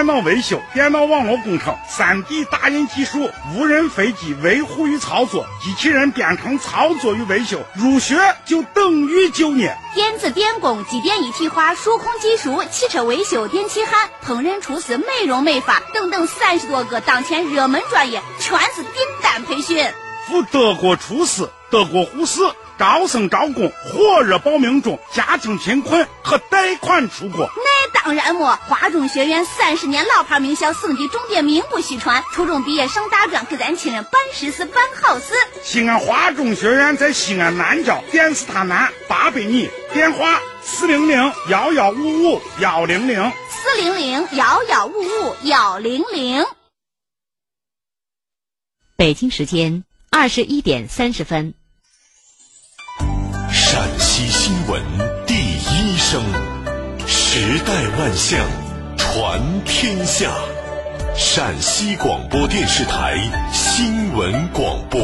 电脑维修、电脑网络工程、3D 打印技术、无人飞机维护与操作、机器人编程操作与维修，入学就等于就业。电子电工、机电一体化、数控技术、汽车维修、电气焊、烹饪厨师、美容美发等等三十多个当前热门专业，全是订单培训。赴德国厨师、德国护士。招生招工，火热报名中。家庭贫困可贷款出国。那当然么，华中学院三十年老牌名校，省级重点，名不虚传。初中毕业上大专，给咱亲人办实事、办好事。西安华中学院在西安南郊电视塔南八百米，电话四零零幺幺五五幺零零四零零幺幺五五幺零零。北京时间二十一点三十分。新闻第一声，时代万象，传天下。陕西广播电视台新闻广播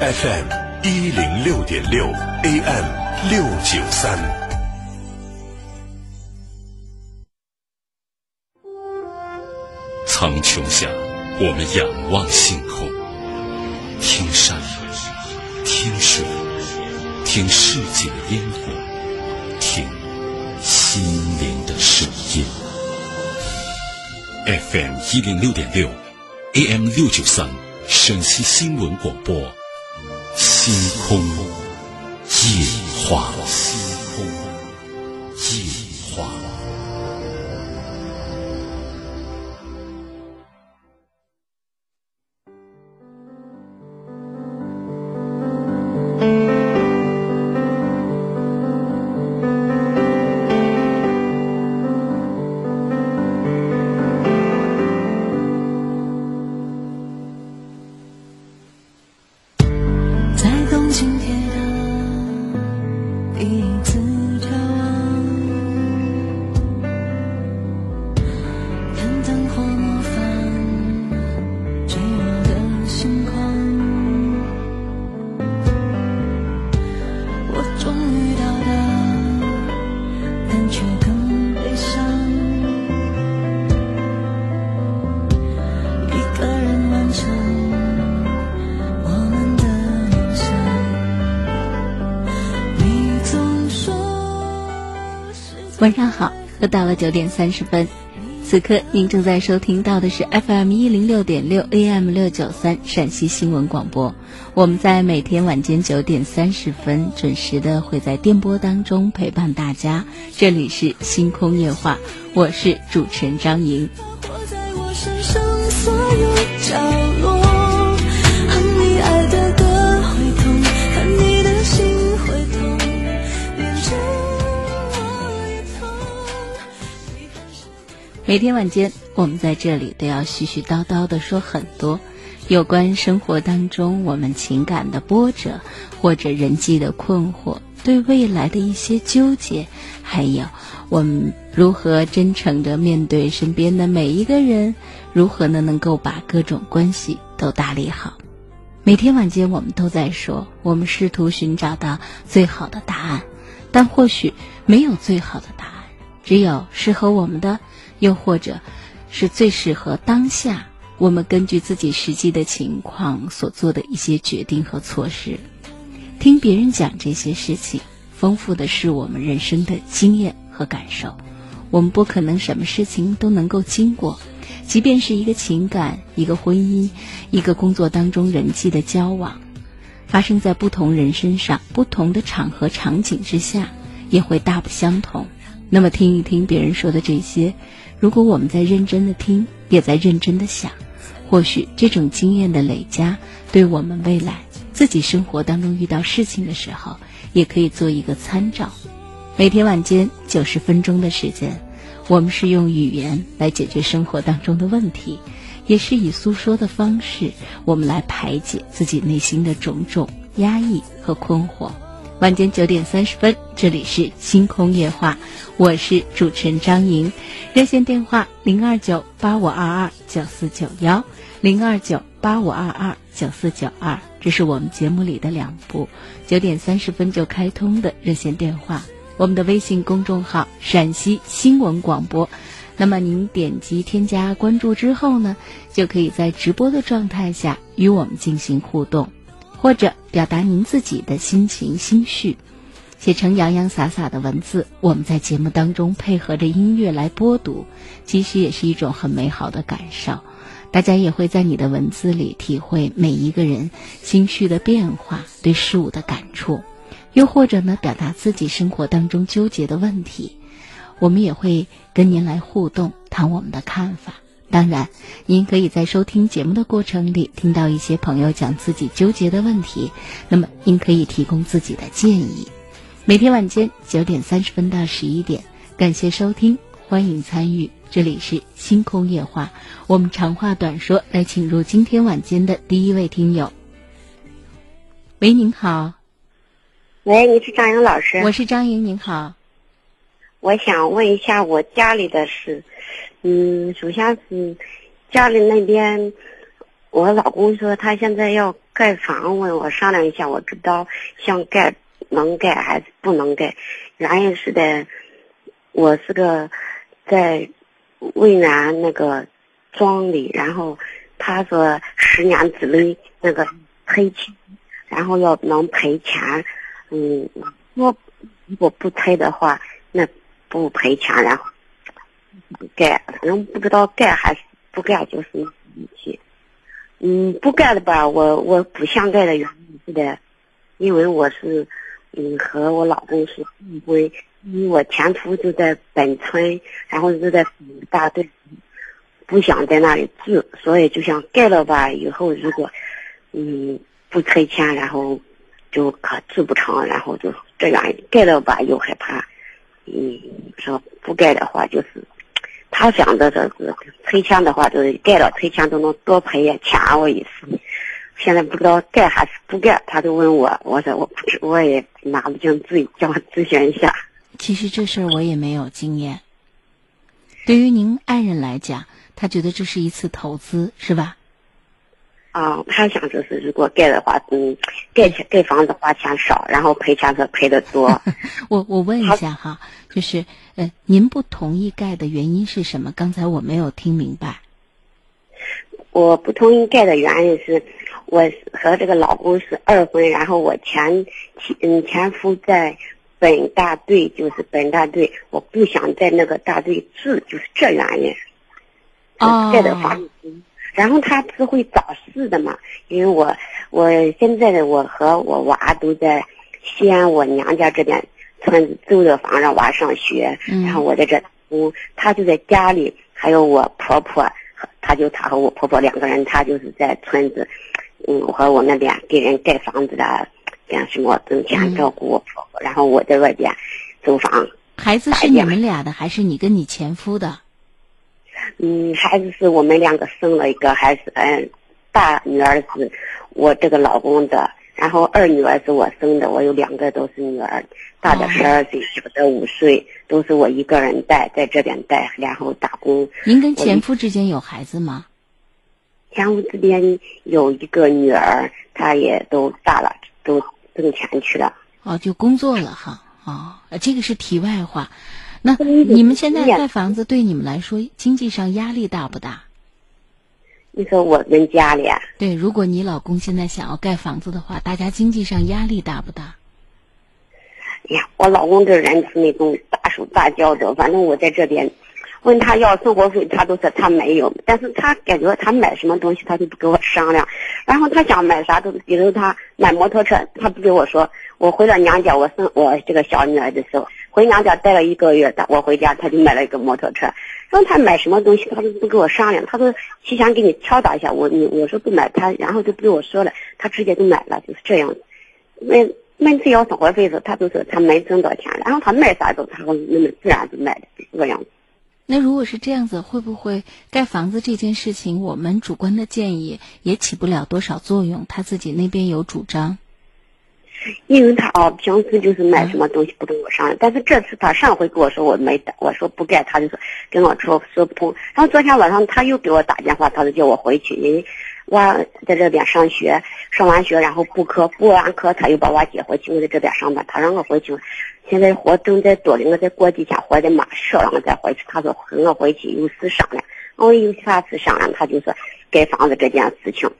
，FM 一零六点六，AM 六九三。苍穹下，我们仰望星空，听山，听水。听世界的烟火，听心灵的声音。FM 一零六点六，AM 六九三，陕西新闻广播，星空夜话。晚上好，又到了九点三十分，此刻您正在收听到的是 FM 一零六点六 AM 六九三陕西新闻广播。我们在每天晚间九点三十分准时的会在电波当中陪伴大家。这里是星空夜话，我是主持人张莹。每天晚间，我们在这里都要絮絮叨叨的说很多有关生活当中我们情感的波折，或者人际的困惑，对未来的一些纠结，还有我们如何真诚的面对身边的每一个人，如何呢能够把各种关系都打理好。每天晚间，我们都在说，我们试图寻找到最好的答案，但或许没有最好的答案，只有适合我们的。又或者，是最适合当下我们根据自己实际的情况所做的一些决定和措施。听别人讲这些事情，丰富的是我们人生的经验和感受。我们不可能什么事情都能够经过，即便是一个情感、一个婚姻、一个工作当中人际的交往，发生在不同人身上、不同的场合场景之下，也会大不相同。那么，听一听别人说的这些。如果我们在认真的听，也在认真的想，或许这种经验的累加，对我们未来自己生活当中遇到事情的时候，也可以做一个参照。每天晚间九十分钟的时间，我们是用语言来解决生活当中的问题，也是以诉说的方式，我们来排解自己内心的种种压抑和困惑。晚间九点三十分，这里是星空夜话，我是主持人张莹，热线电话零二九八五二二九四九幺，零二九八五二二九四九二，这是我们节目里的两部九点三十分就开通的热线电话。我们的微信公众号陕西新闻广播，那么您点击添加关注之后呢，就可以在直播的状态下与我们进行互动，或者表达您自己的心情心绪，写成洋洋洒洒的文字，我们在节目当中配合着音乐来播读，其实也是一种很美好的感受。大家也会在你的文字里体会每一个人心绪的变化，对事物的感触，又或者呢，表达自己生活当中纠结的问题。我们也会跟您来互动，谈我们的看法。当然，您可以在收听节目的过程里听到一些朋友讲自己纠结的问题，那么您可以提供自己的建议。每天晚间九点三十分到十一点，感谢收听，欢迎参与。这里是星空夜话，我们长话短说，来请入今天晚间的第一位听友。喂，您好。喂，您是张莹老师？我是张莹，您好。我想问一下我家里的事，嗯，首先是家里那边，我老公说他现在要盖房，问我商量一下，我知道想盖能盖还是不能盖。原因是的，我是个在渭南那个庄里，然后他说十年之内那个赔钱，然后要能赔钱，嗯，我如果不拆的话，不赔钱，然后盖，反正不知道盖还是不盖，就是。嗯，不盖的吧，我我不想盖的原因是的，因为我是嗯和我老公是同归，因为我前夫就在本村，然后就在大队，不想在那里住，所以就想盖了吧。以后如果嗯不赔钱，然后就可住不成，然后就这样盖了吧，又害怕。嗯，说不盖的话，就是他想的这是赔钱的话，就是盖了赔钱都能多赔点钱，我意思。现在不知道盖还是不盖，他就问我，我说我不知，我也拿不定主意，叫我咨询一下。其实这事儿我也没有经验。对于您爱人来讲，他觉得这是一次投资，是吧？啊，他想就是如果盖的话，嗯，盖钱盖房子花钱少，然后赔钱是赔的多。我我问一下哈，就是呃，您不同意盖的原因是什么？刚才我没有听明白。我不同意盖的原因是，我和这个老公是二婚，然后我前前嗯前夫在本大队，就是本大队，我不想在那个大队住，就是这原因。哦。盖的话。然后他不是会找事的嘛？因为我我现在的我和我娃都在西安我娘家这边村子租的房让娃上学，然后我在这，嗯，他就在家里，还有我婆婆，他就他和我婆婆两个人，他就是在村子，嗯，和我那边给人盖房子的，干什么挣钱照顾我婆婆，然后我在外边租房。孩子是你们俩的，还是你跟你前夫的？嗯，孩子是我们两个生了一个，孩子嗯，大女儿是我这个老公的，然后二女儿是我生的，我有两个都是女儿，大的十二岁，小的五岁，都是我一个人带，在这边带，然后打工。您跟前夫之间有孩子吗？前夫这边有一个女儿，她也都大了，都挣钱去了。哦，就工作了哈。哦，这个是题外话。那你们现在盖房子对你们来说经济上压力大不大？你说我们家里啊？对，如果你老公现在想要盖房子的话，大家经济上压力大不大？哎呀，我老公这人是那种大手大脚的，反正我在这边问他要生活费，他都说他没有，但是他感觉他买什么东西他都不跟我商量，然后他想买啥都，比如他买摩托车，他不跟我说。我回了娘家，我生我这个小女儿的时候。回娘家待了一个月，他我回家他就买了一个摩托车，问他买什么东西他都不跟我商量，他说提前给你敲打一下，我你我说不买他，然后就不跟我说了，他直接就买了，就是这样。每每次要生活费的时候，他都说他没挣到钱，然后他买啥都他会那么自然就买的这个样子。那如果是这样子，会不会盖房子这件事情，我们主观的建议也起不了多少作用？他自己那边有主张。因为他啊，平时就是买什么东西不跟我商量，但是这次他上回跟我说我没带，我说不盖，他就说跟我说说不通。然后昨天晚上他又给我打电话，他就叫我回去，因为娃在这边上学，上完学然后补课，补完课他又把娃接回去，我在这边上班，他让我回去。现在活正在多的，我再过几天或者马上让我再回去。他说和我回去有事商量，我有啥事商量？他就说盖房子这件事情，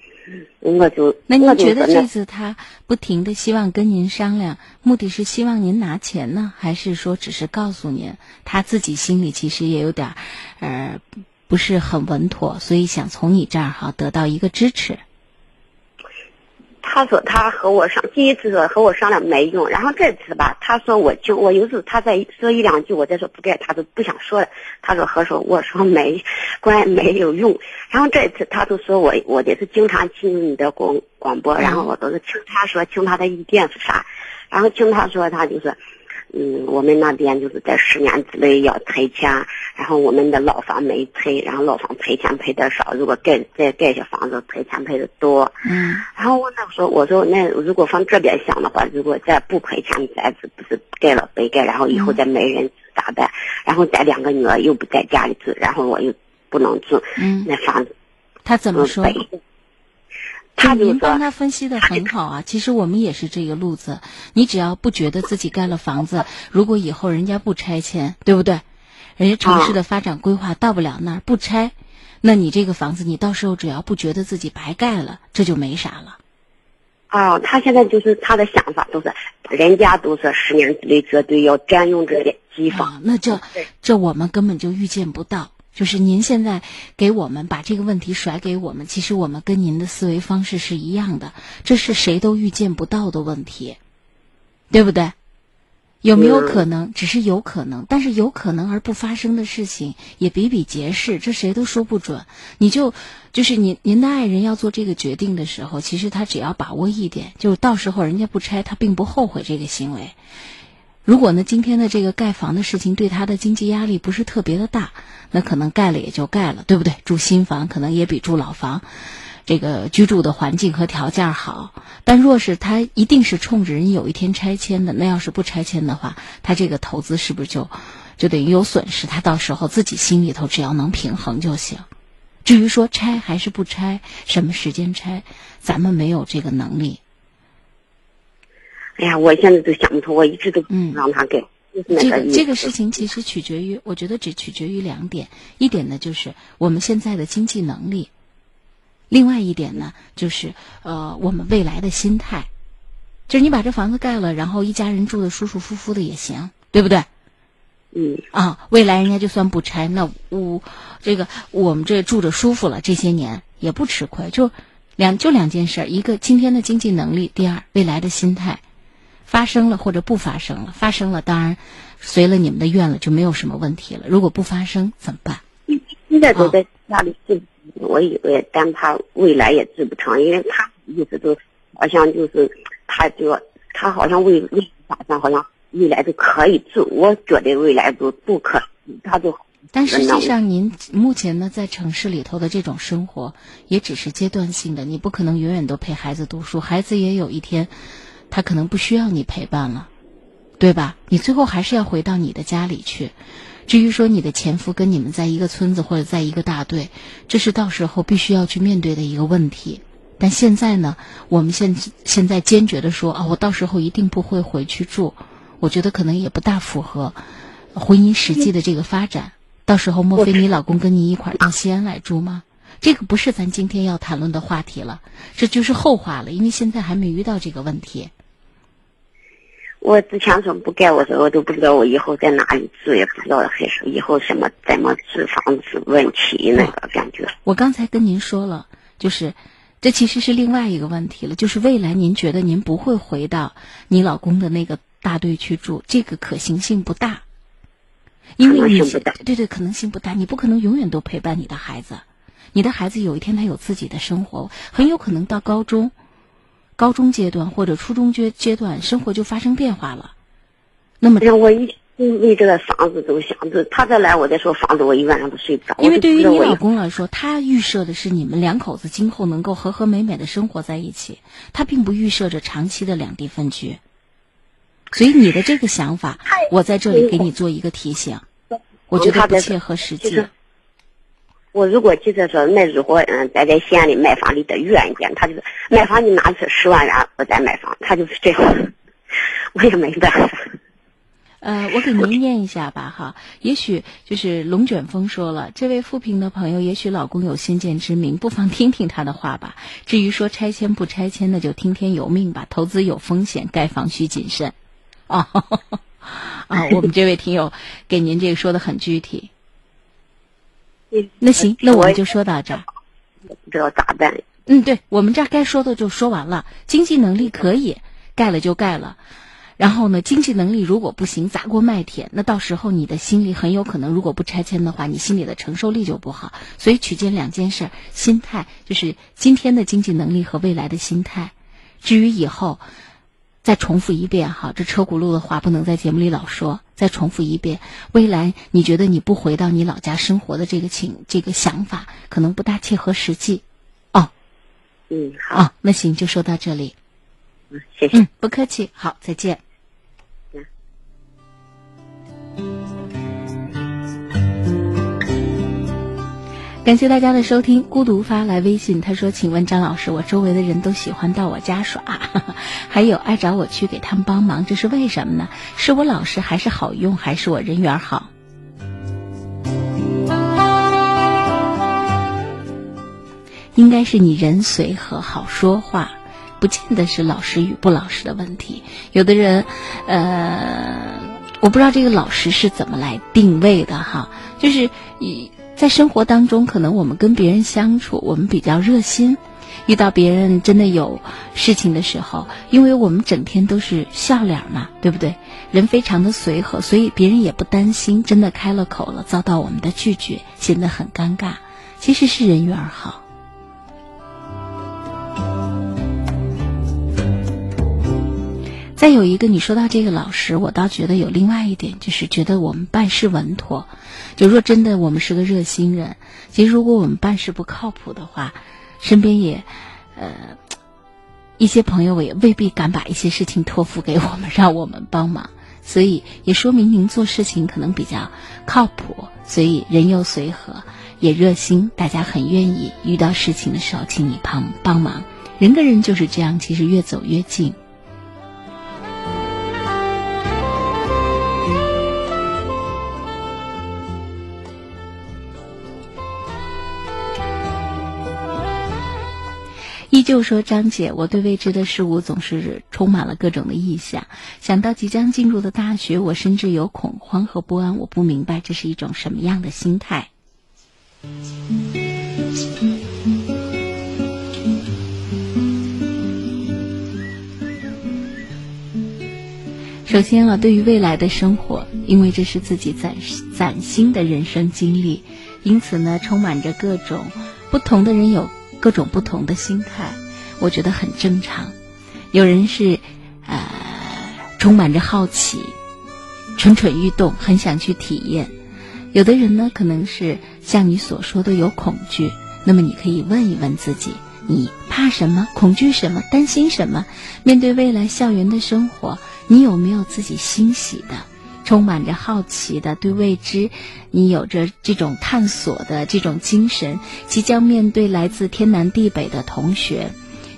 我就那您觉得这这次他不停的希望跟您商量，目的是希望您拿钱呢，还是说只是告诉您他自己心里其实也有点儿，呃，不是很稳妥，所以想从你这儿哈得到一个支持？他说他和我商，第一次说和我商量没用，然后这次吧，他说我就我有时候他在说一两句，我再说不该，他都不想说了。他说和说我说没关没有用，然后这次他都说我我得是经常听你的广广播，然后我都是听他说听他的意见是啥，然后听他说他就是。嗯，我们那边就是在十年之内要拆迁，然后我们的老房没拆，然后老房赔钱赔的少，如果盖再盖些房子赔钱赔的多。嗯，然后我那时候我说那如果放这边想的话，如果再不赔钱，再是不是盖了白盖，然后以后再没人咋办？然后咱两个女儿又不在家里住，然后我又不能住，嗯那房子他怎么说？白。他就您帮他分析的很好啊，其实我们也是这个路子。你只要不觉得自己盖了房子，如果以后人家不拆迁，对不对？人家城市的发展规划到不了那儿，不拆，那你这个房子，你到时候只要不觉得自己白盖了，这就没啥了。啊，他现在就是他的想法都是，人家都是十年之内绝对要占用这个地方。啊，那这这我们根本就预见不到。就是您现在给我们把这个问题甩给我们，其实我们跟您的思维方式是一样的，这是谁都预见不到的问题，对不对？有没有可能？只是有可能，但是有可能而不发生的事情也比比皆是，这谁都说不准。你就就是您您的爱人要做这个决定的时候，其实他只要把握一点，就是到时候人家不拆，他并不后悔这个行为。如果呢，今天的这个盖房的事情对他的经济压力不是特别的大，那可能盖了也就盖了，对不对？住新房可能也比住老房，这个居住的环境和条件好。但若是他一定是冲着人有一天拆迁的，那要是不拆迁的话，他这个投资是不是就就等于有损失？他到时候自己心里头只要能平衡就行。至于说拆还是不拆，什么时间拆，咱们没有这个能力。哎呀，我现在都想不通，我一直都不嗯让他盖。就是那这个这个事情其实取决于，我觉得只取决于两点，一点呢就是我们现在的经济能力，另外一点呢就是呃我们未来的心态，就是你把这房子盖了，然后一家人住的舒舒服服的也行，对不对？嗯啊，未来人家就算不拆，那我这个我们这住着舒服了，这些年也不吃亏，就两就两件事儿，一个今天的经济能力，第二未来的心态。发生了或者不发生了，发生了当然随了你们的愿了，就没有什么问题了。如果不发生怎么办？现在都在家里治，我以为但他未来也治不成，因为他意思都好像就是他就他好像未未打算好像未来都可以治，我觉得未来都不可，他就但实际上，您目前呢在城市里头的这种生活也只是阶段性的，你不可能永远都陪孩子读书，孩子也有一天。他可能不需要你陪伴了，对吧？你最后还是要回到你的家里去。至于说你的前夫跟你们在一个村子或者在一个大队，这是到时候必须要去面对的一个问题。但现在呢，我们现现在坚决的说啊，我到时候一定不会回去住。我觉得可能也不大符合婚姻实际的这个发展。到时候莫非你老公跟你一块儿到西安来住吗？这个不是咱今天要谈论的话题了，这就是后话了，因为现在还没遇到这个问题。我之前说不盖，我说我都不知道我以后在哪里住，也不知道还是以后什么怎么住房子问题那个感觉。我刚才跟您说了，就是这其实是另外一个问题了，就是未来您觉得您不会回到你老公的那个大队去住，这个可行性不大，因为你对对可能性不大，你不可能永远都陪伴你的孩子。你的孩子有一天他有自己的生活，很有可能到高中、高中阶段或者初中阶阶段，生活就发生变化了。那么，让我一为这个房子都想着，他再来我再说房子，我一晚上都睡不着。因为对于你老公来说，他预设的是你们两口子今后能够和和美美的生活在一起，他并不预设着长期的两地分居。所以你的这个想法，我在这里给你做一个提醒，我觉得不切合实际。我如果记得说，那如果嗯，咱在西安里买房离得远一点，他就是买房你拿出十万元我再买房，他就是这样，我也没办法。呃，我给您念一下吧，哈。也许就是龙卷风说了，这位富平的朋友，也许老公有先见之明，不妨听听他的话吧。至于说拆迁不拆迁，那就听天由命吧。投资有风险，盖房需谨慎。哦，啊，我们这位听友给您这个说的很具体。那行，那我们就说到这儿。不知道咋办？嗯，对，我们这儿该说的就说完了。经济能力可以盖了就盖了，然后呢，经济能力如果不行，砸锅卖铁，那到时候你的心里很有可能，如果不拆迁的话，你心里的承受力就不好。所以取决两件事：心态，就是今天的经济能力和未来的心态。至于以后，再重复一遍哈，这车轱辘的话不能在节目里老说。再重复一遍，未来你觉得你不回到你老家生活的这个情这个想法，可能不大切合实际。哦，嗯，好，那行就说到这里。嗯，谢谢。嗯，不客气。好，再见。感谢大家的收听。孤独发来微信，他说：“请问张老师，我周围的人都喜欢到我家耍，还有爱找我去给他们帮忙，这是为什么呢？是我老实，还是好用，还是我人缘好？应该是你人随和，好说话，不见得是老实与不老实的问题。有的人，呃，我不知道这个老实是怎么来定位的哈，就是以。”在生活当中，可能我们跟别人相处，我们比较热心。遇到别人真的有事情的时候，因为我们整天都是笑脸嘛，对不对？人非常的随和，所以别人也不担心真的开了口了遭到我们的拒绝，显得很尴尬。其实是人缘好。再有一个，你说到这个老师，我倒觉得有另外一点，就是觉得我们办事稳妥。就若真的我们是个热心人，其实如果我们办事不靠谱的话，身边也，呃，一些朋友也未必敢把一些事情托付给我们，让我们帮忙。所以也说明您做事情可能比较靠谱，所以人又随和，也热心，大家很愿意遇到事情的时候请你帮帮忙。人跟人就是这样，其实越走越近。依旧说张姐，我对未知的事物总是充满了各种的臆想。想到即将进入的大学，我甚至有恐慌和不安。我不明白这是一种什么样的心态。首先啊，对于未来的生活，因为这是自己崭崭新的人生经历，因此呢，充满着各种不同的人有。各种不同的心态，我觉得很正常。有人是，呃，充满着好奇，蠢蠢欲动，很想去体验；有的人呢，可能是像你所说的有恐惧。那么，你可以问一问自己：你怕什么？恐惧什么？担心什么？面对未来校园的生活，你有没有自己欣喜的？充满着好奇的对未知，你有着这种探索的这种精神，即将面对来自天南地北的同学，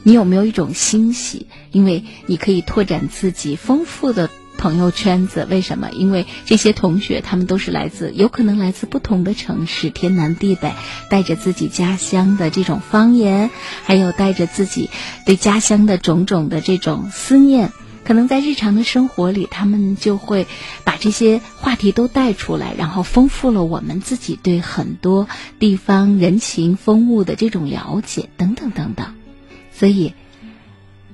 你有没有一种欣喜？因为你可以拓展自己丰富的朋友圈子。为什么？因为这些同学他们都是来自，有可能来自不同的城市，天南地北，带着自己家乡的这种方言，还有带着自己对家乡的种种的这种思念。可能在日常的生活里，他们就会把这些话题都带出来，然后丰富了我们自己对很多地方人情风物的这种了解，等等等等。所以，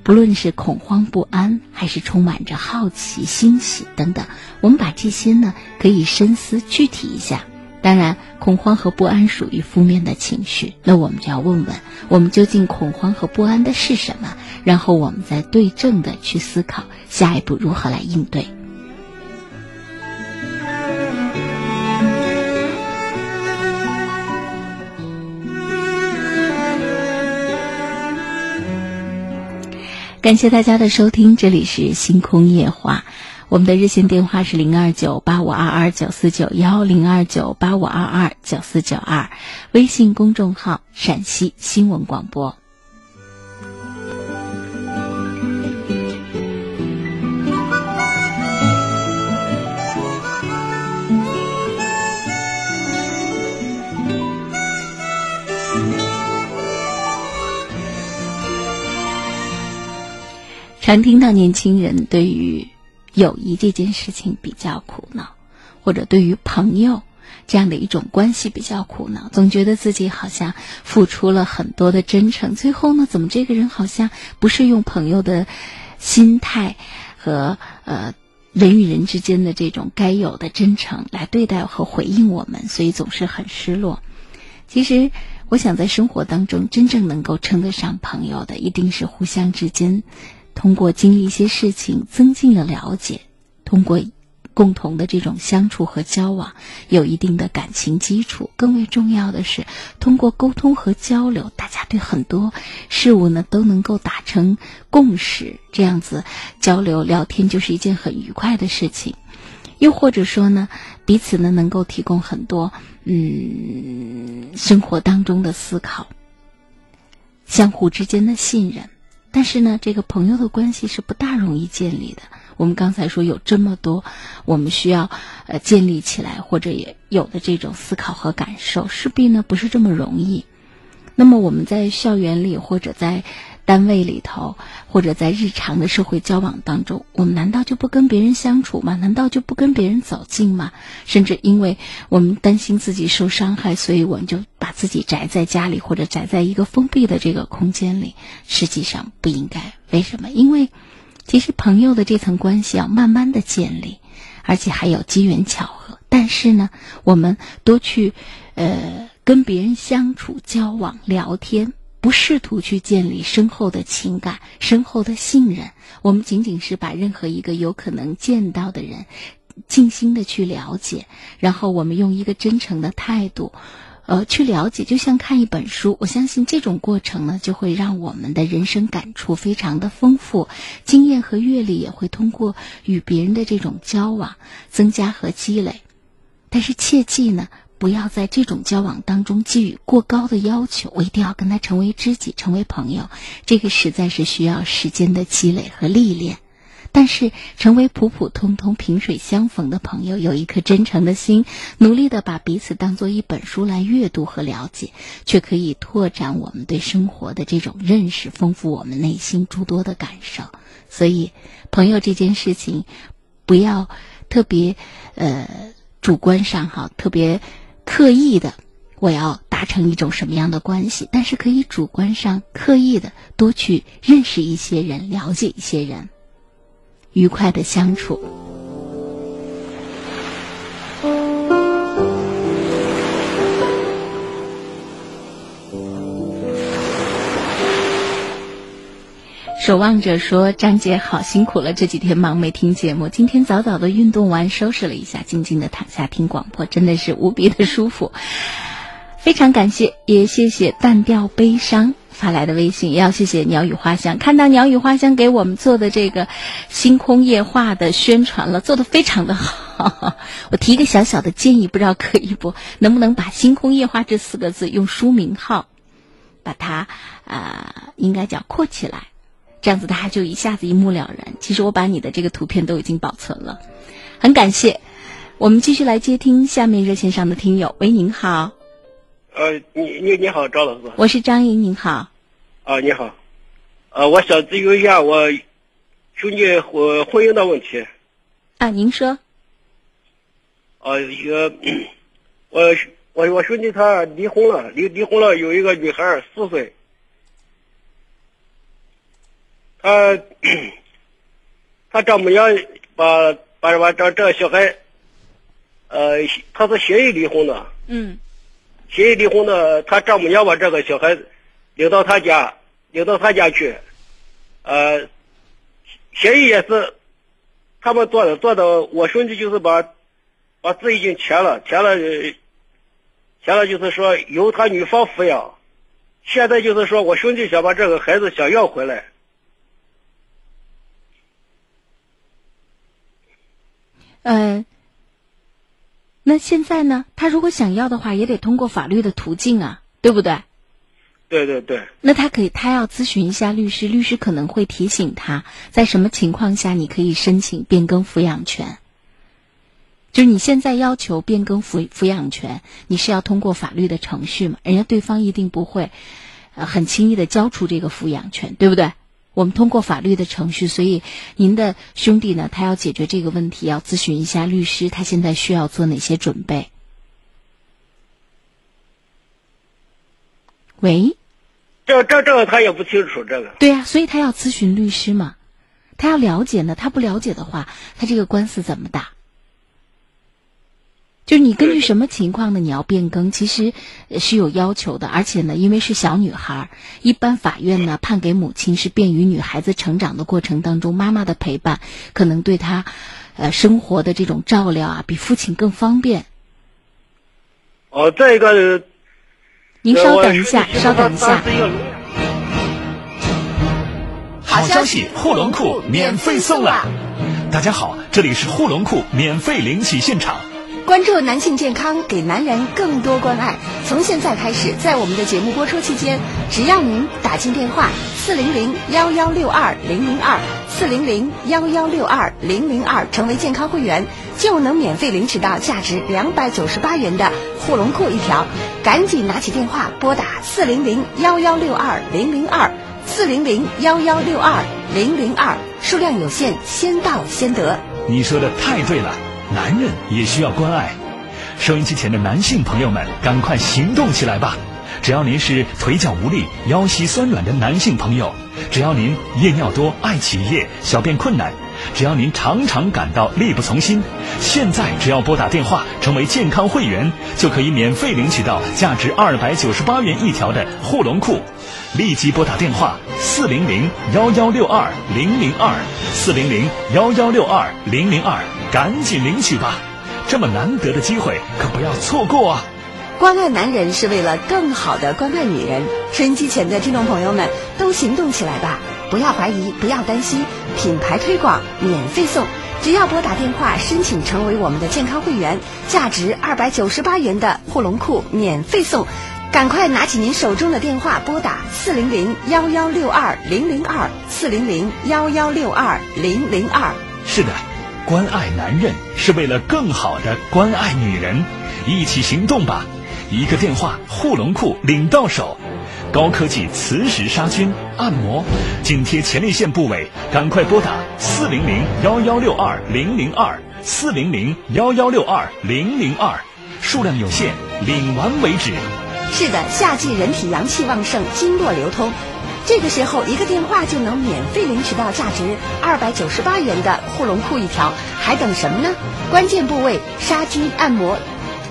不论是恐慌不安，还是充满着好奇欣喜等等，我们把这些呢，可以深思具体一下。当然，恐慌和不安属于负面的情绪，那我们就要问问，我们究竟恐慌和不安的是什么？然后我们再对症的去思考下一步如何来应对。感谢大家的收听，这里是星空夜话。我们的热线电话是零二九八五二二九四九幺零二九八五二二九四九二。微信公众号陕西新闻广播。常听到年轻人对于友谊这件事情比较苦恼，或者对于朋友这样的一种关系比较苦恼，总觉得自己好像付出了很多的真诚，最后呢，怎么这个人好像不是用朋友的心态和呃人与人之间的这种该有的真诚来对待和回应我们，所以总是很失落。其实，我想在生活当中真正能够称得上朋友的，一定是互相之间。通过经历一些事情，增进了了解；通过共同的这种相处和交往，有一定的感情基础。更为重要的是，通过沟通和交流，大家对很多事物呢都能够达成共识。这样子交流聊天就是一件很愉快的事情。又或者说呢，彼此呢能够提供很多嗯生活当中的思考，相互之间的信任。但是呢，这个朋友的关系是不大容易建立的。我们刚才说有这么多，我们需要呃建立起来，或者也有的这种思考和感受，势必呢不是这么容易。那么我们在校园里或者在。单位里头，或者在日常的社会交往当中，我们难道就不跟别人相处吗？难道就不跟别人走近吗？甚至因为我们担心自己受伤害，所以我们就把自己宅在家里，或者宅在一个封闭的这个空间里。实际上不应该。为什么？因为其实朋友的这层关系要慢慢的建立，而且还有机缘巧合。但是呢，我们多去呃跟别人相处、交往、聊天。不试图去建立深厚的情感、深厚的信任，我们仅仅是把任何一个有可能见到的人，静心的去了解，然后我们用一个真诚的态度，呃，去了解，就像看一本书。我相信这种过程呢，就会让我们的人生感触非常的丰富，经验和阅历也会通过与别人的这种交往增加和积累。但是切记呢。不要在这种交往当中寄予过高的要求，我一定要跟他成为知己、成为朋友。这个实在是需要时间的积累和历练。但是，成为普普通通、萍水相逢的朋友，有一颗真诚的心，努力的把彼此当做一本书来阅读和了解，却可以拓展我们对生活的这种认识，丰富我们内心诸多的感受。所以，朋友这件事情，不要特别呃主观上哈，特别。刻意的，我要达成一种什么样的关系？但是可以主观上刻意的多去认识一些人，了解一些人，愉快的相处。守望者说：“张姐好辛苦了，这几天忙没听节目。今天早早的运动完，收拾了一下，静静的躺下听广播，真的是无比的舒服。非常感谢，也谢谢淡调悲伤发来的微信，也要谢谢鸟语花香，看到鸟语花香给我们做的这个星空夜话的宣传了，做的非常的好。我提一个小小的建议，不知道可以不？能不能把星空夜话这四个字用书名号，把它啊，应该叫扩起来。”这样子大家就一下子一目了然。其实我把你的这个图片都已经保存了，很感谢。我们继续来接听下面热线上的听友。喂，您好。呃，你你你好，赵老师。我是张莹，您好。啊，你好。呃，我想咨询一下我兄弟婚婚姻的问题。啊，您说。啊，一个，我我我兄弟他离婚了，离离婚了，有一个女孩四岁。他他丈母娘把把把这这个小孩，呃，他是协议离婚的。嗯。协议离婚的，他丈母娘把这个小孩领到他家，领到他家去，呃，协议也是他们做的，做的。我兄弟就是把把字已经签了，签了，签了就是说由他女方抚养。现在就是说我兄弟想把这个孩子想要回来。嗯，那现在呢？他如果想要的话，也得通过法律的途径啊，对不对？对对对。那他可以，他要咨询一下律师，律师可能会提醒他在什么情况下你可以申请变更抚养权。就是你现在要求变更抚抚养权，你是要通过法律的程序嘛？人家对方一定不会，呃，很轻易的交出这个抚养权，对不对？我们通过法律的程序，所以您的兄弟呢，他要解决这个问题，要咨询一下律师，他现在需要做哪些准备？喂，这这这个他也不清楚这个。对呀、所以他要咨询律师嘛，他要了解呢，他不了解的话，他这个官司怎么打？就是你根据什么情况呢？你要变更，其实呃是有要求的，而且呢，因为是小女孩儿，一般法院呢判给母亲是便于女孩子成长的过程当中，妈妈的陪伴可能对她，呃，生活的这种照料啊，比父亲更方便。哦，这个，您稍等一下，稍等一下。好消息，护龙库免费送了！大家好，这里是护龙库免费领取现场。关注男性健康，给男人更多关爱。从现在开始，在我们的节目播出期间，只要您打进电话四零零幺幺六二零零二四零零幺幺六二零零二，成为健康会员，就能免费领取到价值两百九十八元的护龙裤一条。赶紧拿起电话拨打四零零幺幺六二零零二四零零幺幺六二零零二，数量有限，先到先得。你说的太对了，男人也需要关爱。收音机前的男性朋友们，赶快行动起来吧！只要您是腿脚无力、腰膝酸软的男性朋友，只要您夜尿多、爱起夜、小便困难，只要您常常感到力不从心，现在只要拨打电话成为健康会员，就可以免费领取到价值二百九十八元一条的护龙裤。立即拨打电话四零零幺幺六二零零二四零零幺幺六二零零二，赶紧领取吧！这么难得的机会，可不要错过啊！关爱男人是为了更好的关爱女人。收音机前的听众朋友们，都行动起来吧！不要怀疑，不要担心，品牌推广免费送，只要拨打电话申请成为我们的健康会员，价值二百九十八元的护龙裤免费送。赶快拿起您手中的电话，拨打四零零幺幺六二零零二四零零幺幺六二零零二。是的，关爱男人是为了更好的关爱女人，一起行动吧！一个电话，护龙裤领到手，高科技磁石杀菌按摩，紧贴前列腺部位，赶快拨打四零零幺幺六二零零二四零零幺幺六二零零二，数量有限，领完为止。是的，夏季人体阳气旺盛，经络流通，这个时候一个电话就能免费领取到价值二百九十八元的护龙裤一条，还等什么呢？关键部位杀菌按摩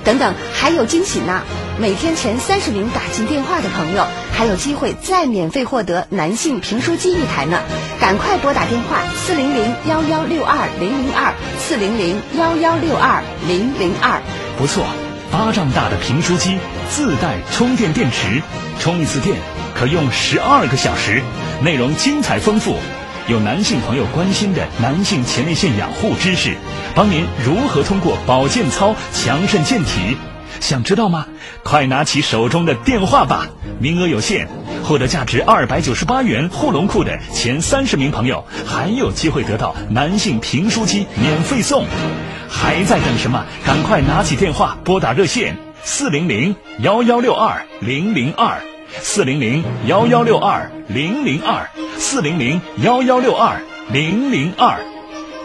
等等，还有惊喜呢！每天前三十名打进电话的朋友，还有机会再免费获得男性评书机一台呢！赶快拨打电话四零零幺幺六二零零二四零零幺幺六二零零二。不错，巴掌大的评书机自带充电电池，充一次电可用十二个小时，内容精彩丰富。有男性朋友关心的男性前列腺养护知识，帮您如何通过保健操强肾健体，想知道吗？快拿起手中的电话吧，名额有限，获得价值二百九十八元护龙裤的前三十名朋友还有机会得到男性评书机免费送，还在等什么？赶快拿起电话拨打热线四零零幺幺六二零零二。四零零幺幺六二零零二，四零零幺幺六二零零二。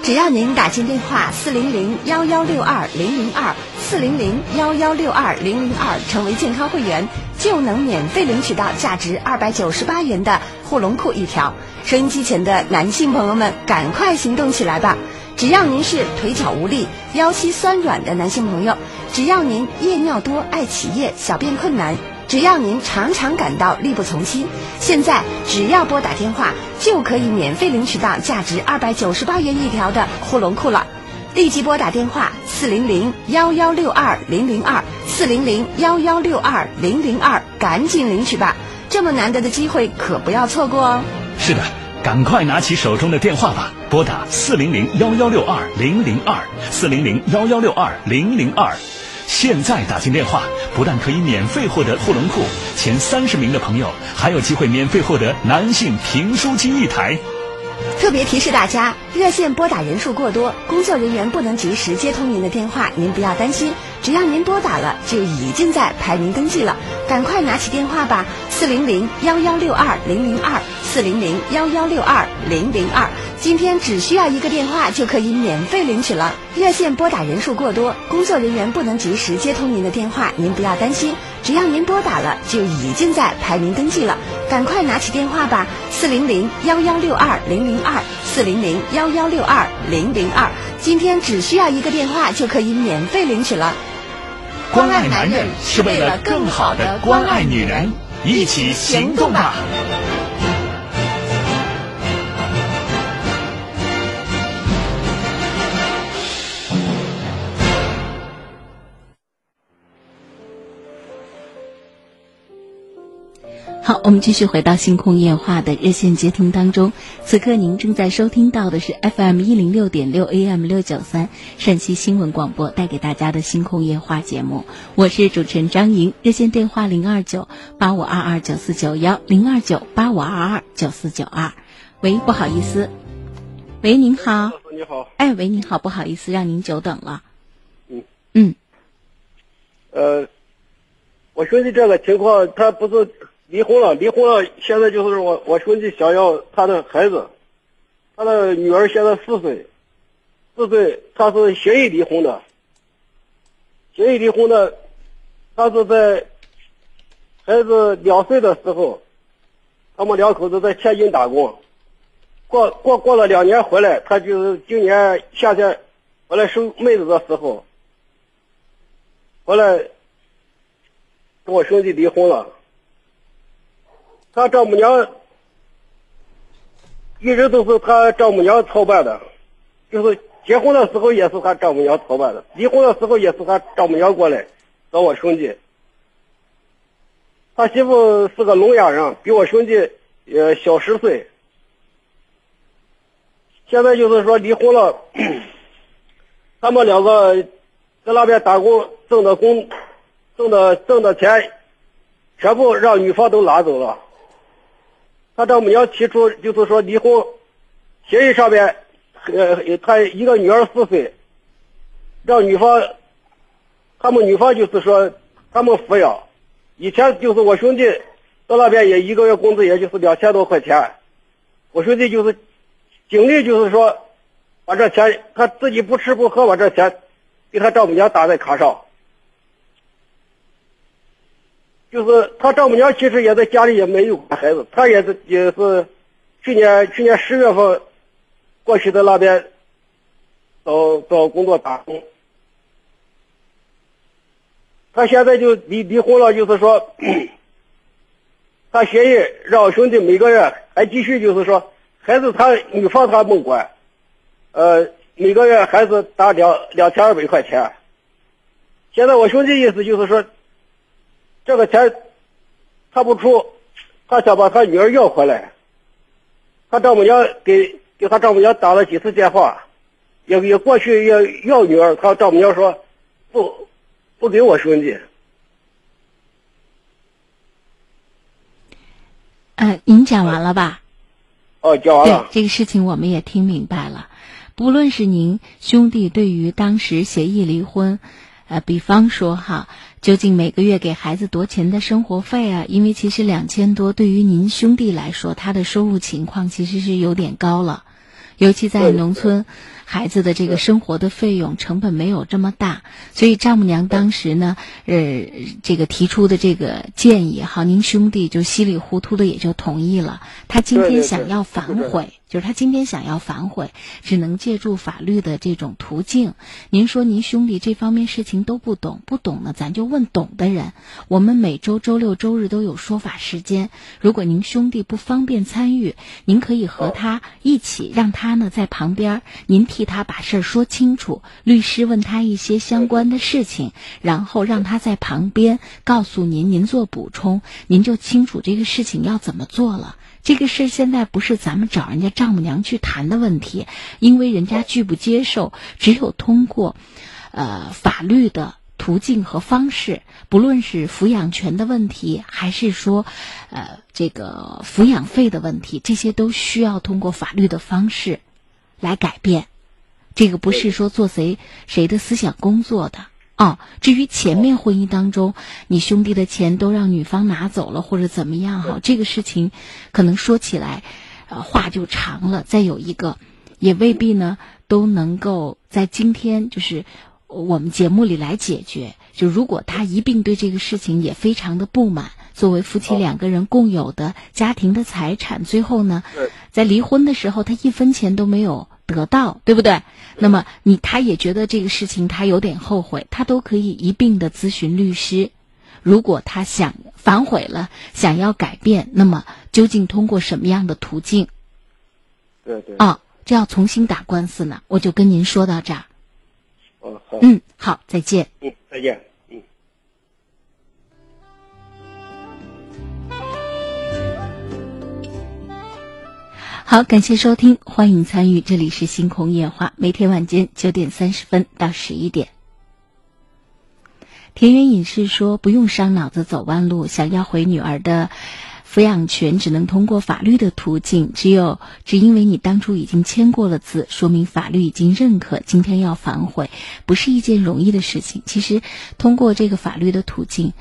只要您打进电话四零零幺幺六二零零二四零零幺幺六二零零二，成为健康会员，就能免费领取到价值二百九十八元的护龙裤一条。收音机前的男性朋友们，赶快行动起来吧！只要您是腿脚无力、腰膝酸软的男性朋友，只要您夜尿多、爱起夜、小便困难。只要您常常感到力不从心，现在只要拨打电话就可以免费领取到价值二百九十八元一条的护龙裤了。立即拨打电话四零零幺幺六二零零二四零零幺幺六二零零二，赶紧领取吧！这么难得的机会可不要错过哦。是的，赶快拿起手中的电话吧，拨打四零零幺幺六二零零二四零零幺幺六二零零二。现在打进电话，不但可以免费获得护龙裤，前三十名的朋友还有机会免费获得男性评书机一台。特别提示大家，热线拨打人数过多，工作人员不能及时接通您的电话，您不要担心，只要您拨打了，就已经在排名登记了，赶快拿起电话吧，四零零幺幺六二零零二，四零零幺幺六二零零二，今天只需要一个电话就可以免费领取了。热线拨打人数过多，工作人员不能及时接通您的电话，您不要担心，只要您拨打了，就已经在排名登记了，赶快拿起电话吧，四零零幺幺六二零零二。四零零幺幺六二零零二，今天只需要一个电话就可以免费领取了。关爱男人是为了更好的关爱女人，一起行动吧！好，我们继续回到星空夜话的热线接听当中。此刻您正在收听到的是 FM 一零六点六 AM 六九三陕西新闻广播带给大家的星空夜话节目，我是主持人张莹。热线电话零二九八五二二九四九幺零二九八五二二九四九二。喂，不好意思。喂，您好。你好。哎，喂，您好，不好意思，让您久等了。嗯。嗯。呃，我兄弟这个情况，他不是。离婚了，离婚了。现在就是我，我兄弟想要他的孩子，他的女儿现在四岁，四岁，他是协议离婚的。协议离婚的，他是在孩子两岁的时候，他们两口子在天津打工，过过过了两年回来，他就是今年夏天回来收妹子的时候，回来跟我兄弟离婚了。他丈母娘一直都是他丈母娘操办的，就是结婚的时候也是他丈母娘操办的，离婚的时候也是他丈母娘过来找我兄弟。他媳妇是个聋哑人，比我兄弟呃小十岁。现在就是说离婚了，他们两个在那边打工挣的工，挣的挣的钱，全部让女方都拿走了。他丈母娘提出，就是说离婚协议上面，呃，他一个女儿四岁，让女方，他们女方就是说他们抚养，以前就是我兄弟到那边也一个月工资也就是两千多块钱，我兄弟就是尽力就是说把这钱他自己不吃不喝把这钱给他丈母娘打在卡上。就是他丈母娘其实也在家里也没有管孩子，他也是也是去年去年十月份过去的那边找找工作打工。他现在就离离婚了，就是说他协议让我兄弟每个月还继续，就是说孩子他女方他没管，呃每个月孩子打两两千二百块钱。现在我兄弟意思就是说。这个钱他不出，他想把他女儿要回来。他丈母娘给给他丈母娘打了几次电话，也也过去要要女儿，他丈母娘说不不给我兄弟。嗯，您讲完了吧？哦，讲完了。对这个事情我们也听明白了。不论是您兄弟对于当时协议离婚，呃，比方说哈。究竟每个月给孩子多钱的生活费啊？因为其实两千多对于您兄弟来说，他的收入情况其实是有点高了，尤其在农村。孩子的这个生活的费用成本没有这么大，所以丈母娘当时呢，呃，这个提出的这个建议，哈，您兄弟就稀里糊涂的也就同意了。他今天想要反悔，就是他今天想要反悔，只能借助法律的这种途径。您说您兄弟这方面事情都不懂，不懂呢，咱就问懂的人。我们每周周六周日都有说法时间，如果您兄弟不方便参与，您可以和他一起，让他呢在旁边，您替。替他把事儿说清楚，律师问他一些相关的事情，然后让他在旁边告诉您，您做补充，您就清楚这个事情要怎么做了。这个事现在不是咱们找人家丈母娘去谈的问题，因为人家拒不接受，只有通过，呃，法律的。途径和方式，不论是抚养权的问题，还是说，呃，这个抚养费的问题，这些都需要通过法律的方式来改变。这个不是说做谁谁的思想工作的哦。至于前面婚姻当中，你兄弟的钱都让女方拿走了或者怎么样哈，这个事情可能说起来，呃，话就长了。再有一个，也未必呢都能够在今天就是我们节目里来解决。就如果他一并对这个事情也非常的不满。作为夫妻两个人共有的家庭的财产，最后呢，在离婚的时候，他一分钱都没有得到，对不对？那么你他也觉得这个事情他有点后悔，他都可以一并的咨询律师。如果他想反悔了，想要改变，那么究竟通过什么样的途径？对对。啊，这要重新打官司呢，我就跟您说到这儿。哦，好。嗯，好，再见。嗯，再见。好，感谢收听，欢迎参与，这里是星空夜话，每天晚间九点三十分到十一点。田园隐士说：“不用伤脑子走弯路，想要回女儿的抚养权，只能通过法律的途径。只有只因为你当初已经签过了字，说明法律已经认可，今天要反悔，不是一件容易的事情。其实通过这个法律的途径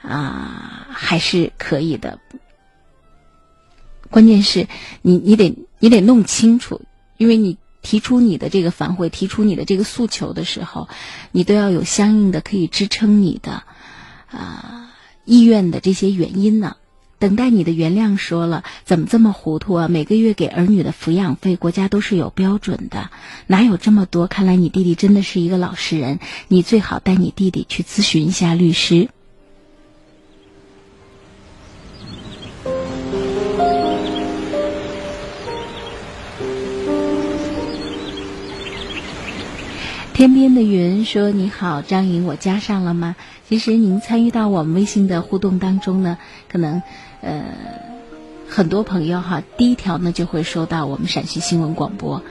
啊，还是可以的。”关键是你，你得你得弄清楚，因为你提出你的这个反悔，提出你的这个诉求的时候，你都要有相应的可以支撑你的啊意愿的这些原因呢。等待你的原谅。说了，怎么这么糊涂啊？每个月给儿女的抚养费，国家都是有标准的，哪有这么多？看来你弟弟真的是一个老实人，你最好带你弟弟去咨询一下律师。天边的云说：“你好，张颖，我加上了吗？其实您参与到我们微信的互动当中呢，可能呃很多朋友哈，第一条呢就会收到我们陕西新闻广播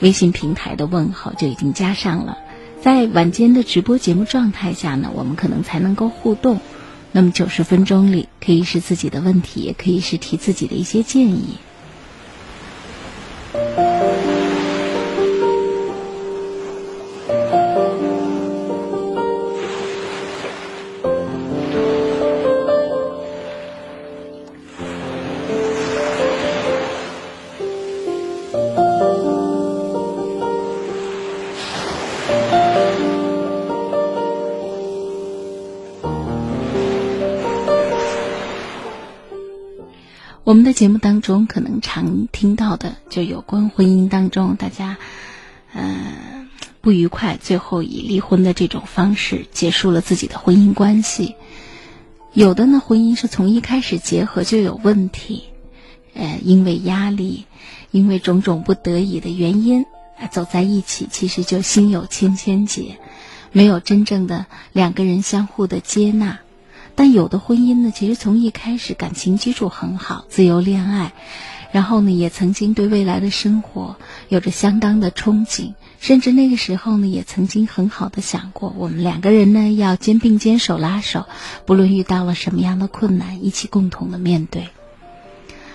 微信平台的问候，就已经加上了。在晚间的直播节目状态下呢，我们可能才能够互动。那么九十分钟里，可以是自己的问题，也可以是提自己的一些建议。”的节目当中，可能常听到的就有关婚姻当中大家，嗯，不愉快，最后以离婚的这种方式结束了自己的婚姻关系。有的呢，婚姻是从一开始结合就有问题，呃，因为压力，因为种种不得已的原因，走在一起，其实就心有千千结，没有真正的两个人相互的接纳。但有的婚姻呢，其实从一开始感情基础很好，自由恋爱，然后呢，也曾经对未来的生活有着相当的憧憬，甚至那个时候呢，也曾经很好的想过，我们两个人呢要肩并肩、手拉手，不论遇到了什么样的困难，一起共同的面对。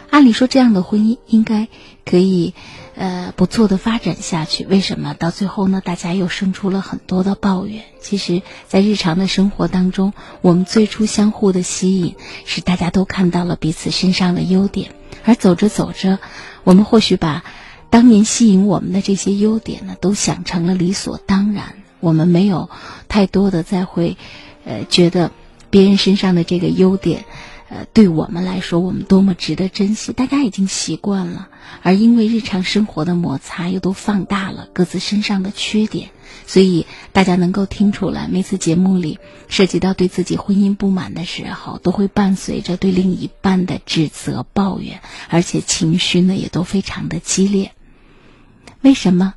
按理说，这样的婚姻应该可以。呃，不错的发展下去，为什么到最后呢？大家又生出了很多的抱怨。其实，在日常的生活当中，我们最初相互的吸引，是大家都看到了彼此身上的优点，而走着走着，我们或许把当年吸引我们的这些优点呢，都想成了理所当然。我们没有太多的再会，呃，觉得别人身上的这个优点。呃，对我们来说，我们多么值得珍惜！大家已经习惯了，而因为日常生活的摩擦，又都放大了各自身上的缺点，所以大家能够听出来，每次节目里涉及到对自己婚姻不满的时候，都会伴随着对另一半的指责、抱怨，而且情绪呢也都非常的激烈。为什么？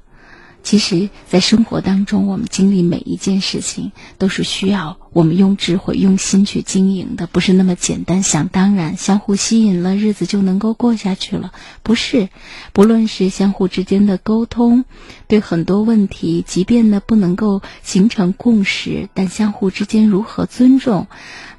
其实，在生活当中，我们经历每一件事情，都是需要我们用智慧、用心去经营的，不是那么简单，想当然，相互吸引了，日子就能够过下去了。不是，不论是相互之间的沟通，对很多问题，即便呢不能够形成共识，但相互之间如何尊重，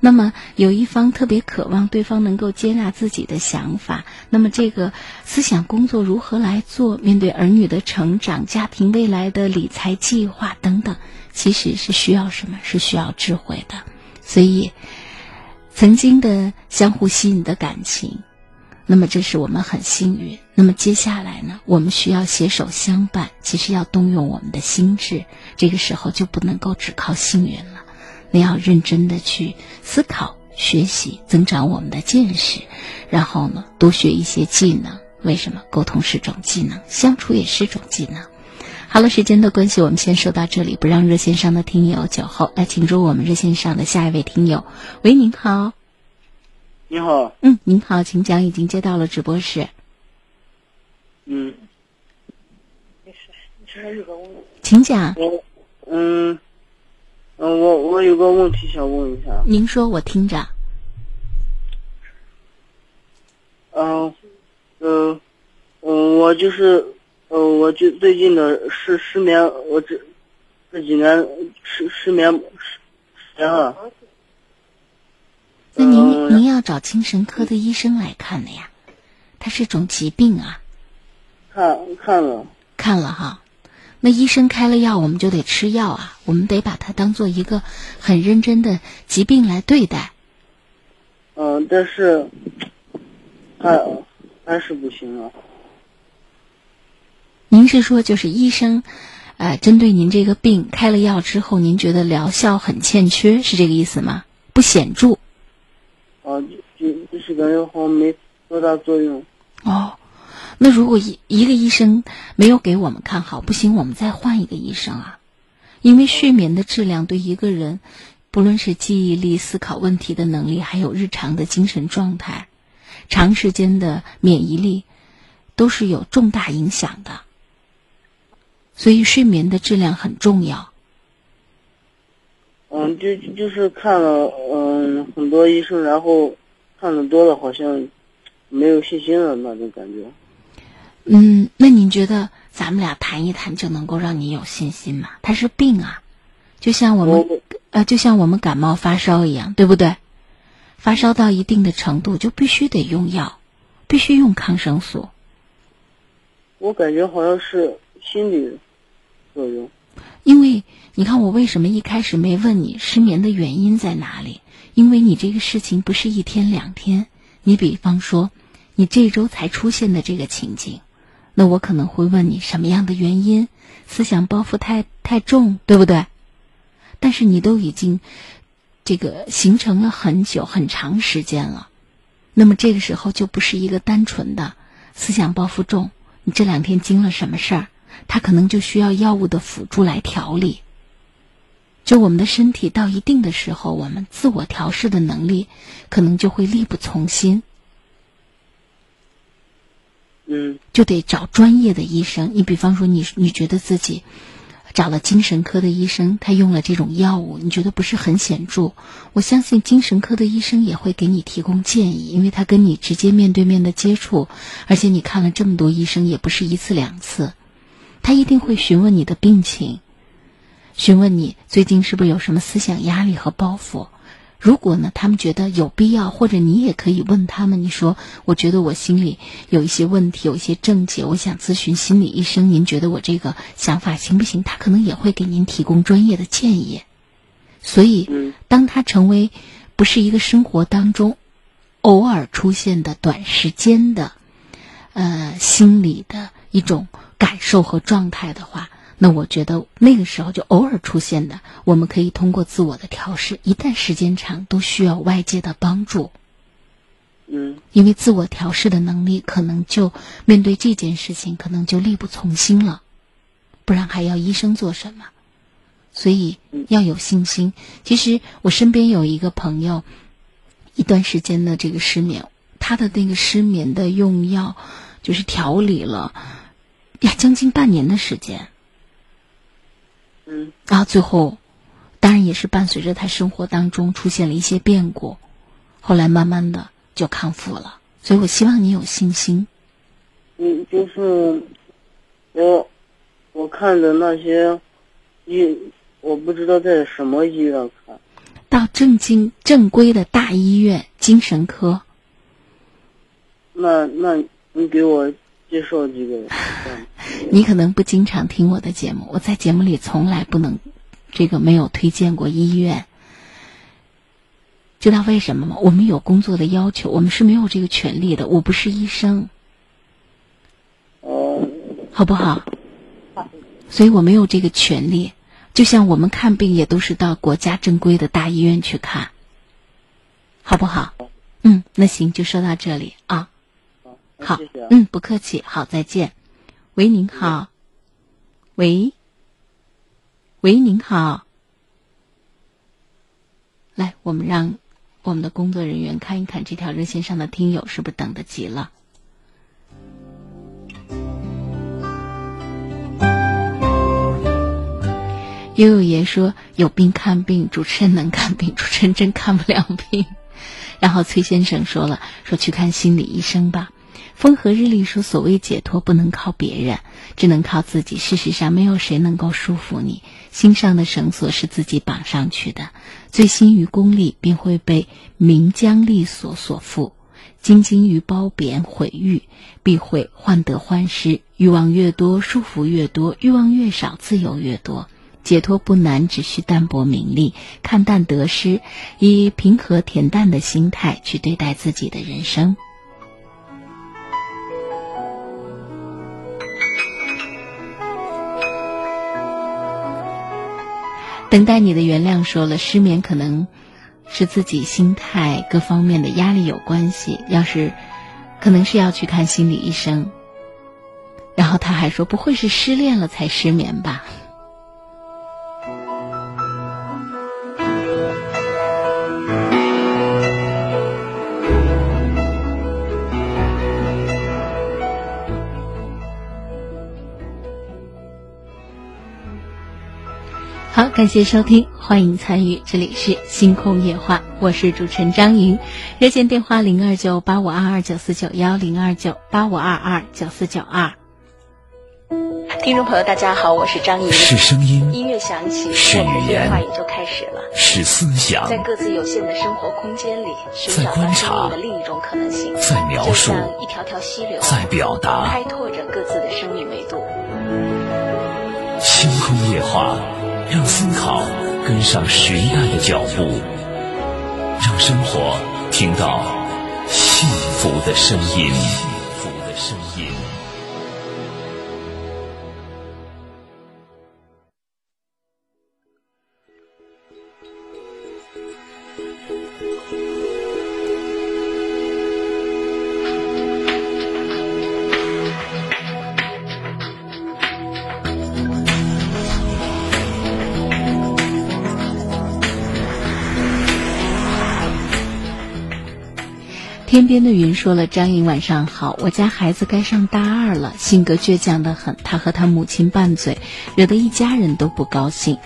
那么有一方特别渴望对方能够接纳自己的想法，那么这个思想工作如何来做？面对儿女的成长、家庭未来的理财计划等等。其实是需要什么？是需要智慧的。所以，曾经的相互吸引的感情，那么这是我们很幸运。那么接下来呢？我们需要携手相伴。其实要动用我们的心智，这个时候就不能够只靠幸运了。你要认真的去思考、学习，增长我们的见识，然后呢，多学一些技能。为什么？沟通是种技能，相处也是种技能。好了，时间的关系，我们先说到这里，不让热线上的听友久候。来，请出我们热线上的下一位听友。喂，您好。你好。嗯，您好，请讲，已经接到了直播室。嗯。请讲。我，嗯，嗯，我我有个问题想问一下。您说，我听着。嗯，嗯，嗯，我就是。呃，我就最近的失失眠，我这这几年失失眠失眠了。那您您要找精神科的医生来看的呀，它是种疾病啊。看看了。看了哈，那医生开了药，我们就得吃药啊，我们得把它当做一个很认真的疾病来对待。嗯，但是还还是不行啊。您是说，就是医生，呃，针对您这个病开了药之后，您觉得疗效很欠缺，是这个意思吗？不显著。啊，就就是感觉好像没多大作用。哦，那如果一一个医生没有给我们看好，不行，我们再换一个医生啊。因为睡眠的质量对一个人，不论是记忆力、思考问题的能力，还有日常的精神状态、长时间的免疫力，都是有重大影响的。所以睡眠的质量很重要。嗯，就就是看了嗯很多医生，然后看的多了，好像没有信心了那种感觉。嗯，那您觉得咱们俩谈一谈就能够让你有信心吗？它是病啊，就像我们呃，就像我们感冒发烧一样，对不对？发烧到一定的程度，就必须得用药，必须用抗生素。我感觉好像是心理。作用，因为你看，我为什么一开始没问你失眠的原因在哪里？因为你这个事情不是一天两天。你比方说，你这周才出现的这个情景，那我可能会问你什么样的原因？思想包袱太太重，对不对？但是你都已经这个形成了很久很长时间了，那么这个时候就不是一个单纯的思想包袱重。你这两天经了什么事儿？他可能就需要药物的辅助来调理。就我们的身体到一定的时候，我们自我调试的能力可能就会力不从心。嗯，就得找专业的医生。你比方说，你你觉得自己找了精神科的医生，他用了这种药物，你觉得不是很显著？我相信精神科的医生也会给你提供建议，因为他跟你直接面对面的接触，而且你看了这么多医生，也不是一次两次。他一定会询问你的病情，询问你最近是不是有什么思想压力和包袱。如果呢，他们觉得有必要，或者你也可以问他们，你说：“我觉得我心里有一些问题，有一些症结，我想咨询心理医生。您觉得我这个想法行不行？”他可能也会给您提供专业的建议。所以，当他成为不是一个生活当中偶尔出现的短时间的呃心理的一种。感受和状态的话，那我觉得那个时候就偶尔出现的，我们可以通过自我的调试。一旦时间长，都需要外界的帮助。嗯，因为自我调试的能力可能就面对这件事情，可能就力不从心了。不然还要医生做什么？所以要有信心。其实我身边有一个朋友，一段时间的这个失眠，他的那个失眠的用药就是调理了。呀，将近半年的时间，嗯，然后最后，当然也是伴随着他生活当中出现了一些变故，后来慢慢的就康复了。所以我希望你有信心。嗯，就是我我看的那些医，我不知道在什么医院看。到正经正规的大医院精神科。那那你给我介绍几个？你可能不经常听我的节目，我在节目里从来不能这个没有推荐过医院。知道为什么吗？我们有工作的要求，我们是没有这个权利的。我不是医生，哦，好不好？所以我没有这个权利。就像我们看病也都是到国家正规的大医院去看，好不好？嗯，那行，就说到这里啊。好，嗯，不客气。好，再见。喂，您好。喂，喂，您好。来，我们让我们的工作人员看一看这条热线上的听友是不是等得急了。悠悠爷说：“有病看病，主持人能看病，主持人真看不了病。”然后崔先生说了：“说去看心理医生吧。”风和日丽说：“所谓解脱，不能靠别人，只能靠自己。事实上，没有谁能够束缚你。心上的绳索是自己绑上去的。醉心于功利，便会被名将利所所缚；精精于褒贬毁誉，必会患得患失。欲望越多，束缚越多；欲望越少，自由越多。”解脱不难，只需淡泊名利，看淡得失，以平和恬淡的心态去对待自己的人生。等待你的原谅。说了，失眠可能是自己心态各方面的压力有关系。要是可能是要去看心理医生。然后他还说，不会是失恋了才失眠吧？好，感谢收听，欢迎参与，这里是星空夜话，我是主持人张莹，热线电话零二九八五二二九四九幺零二九八五二二九四九二。听众朋友，大家好，我是张莹。是声音，音乐响起，是语言，话也就开始了。是思想，在各自有限的生活空间里，在观察的另一种可能性，在描述一条条溪流，在表达，开拓着各自的生命维度。星空夜话。让思考跟上时代的脚步，让生活听到幸福的声音。幸福的声音天边的云说了：“张颖，晚上好。我家孩子该上大二了，性格倔强的很。他和他母亲拌嘴，惹得一家人都不高兴。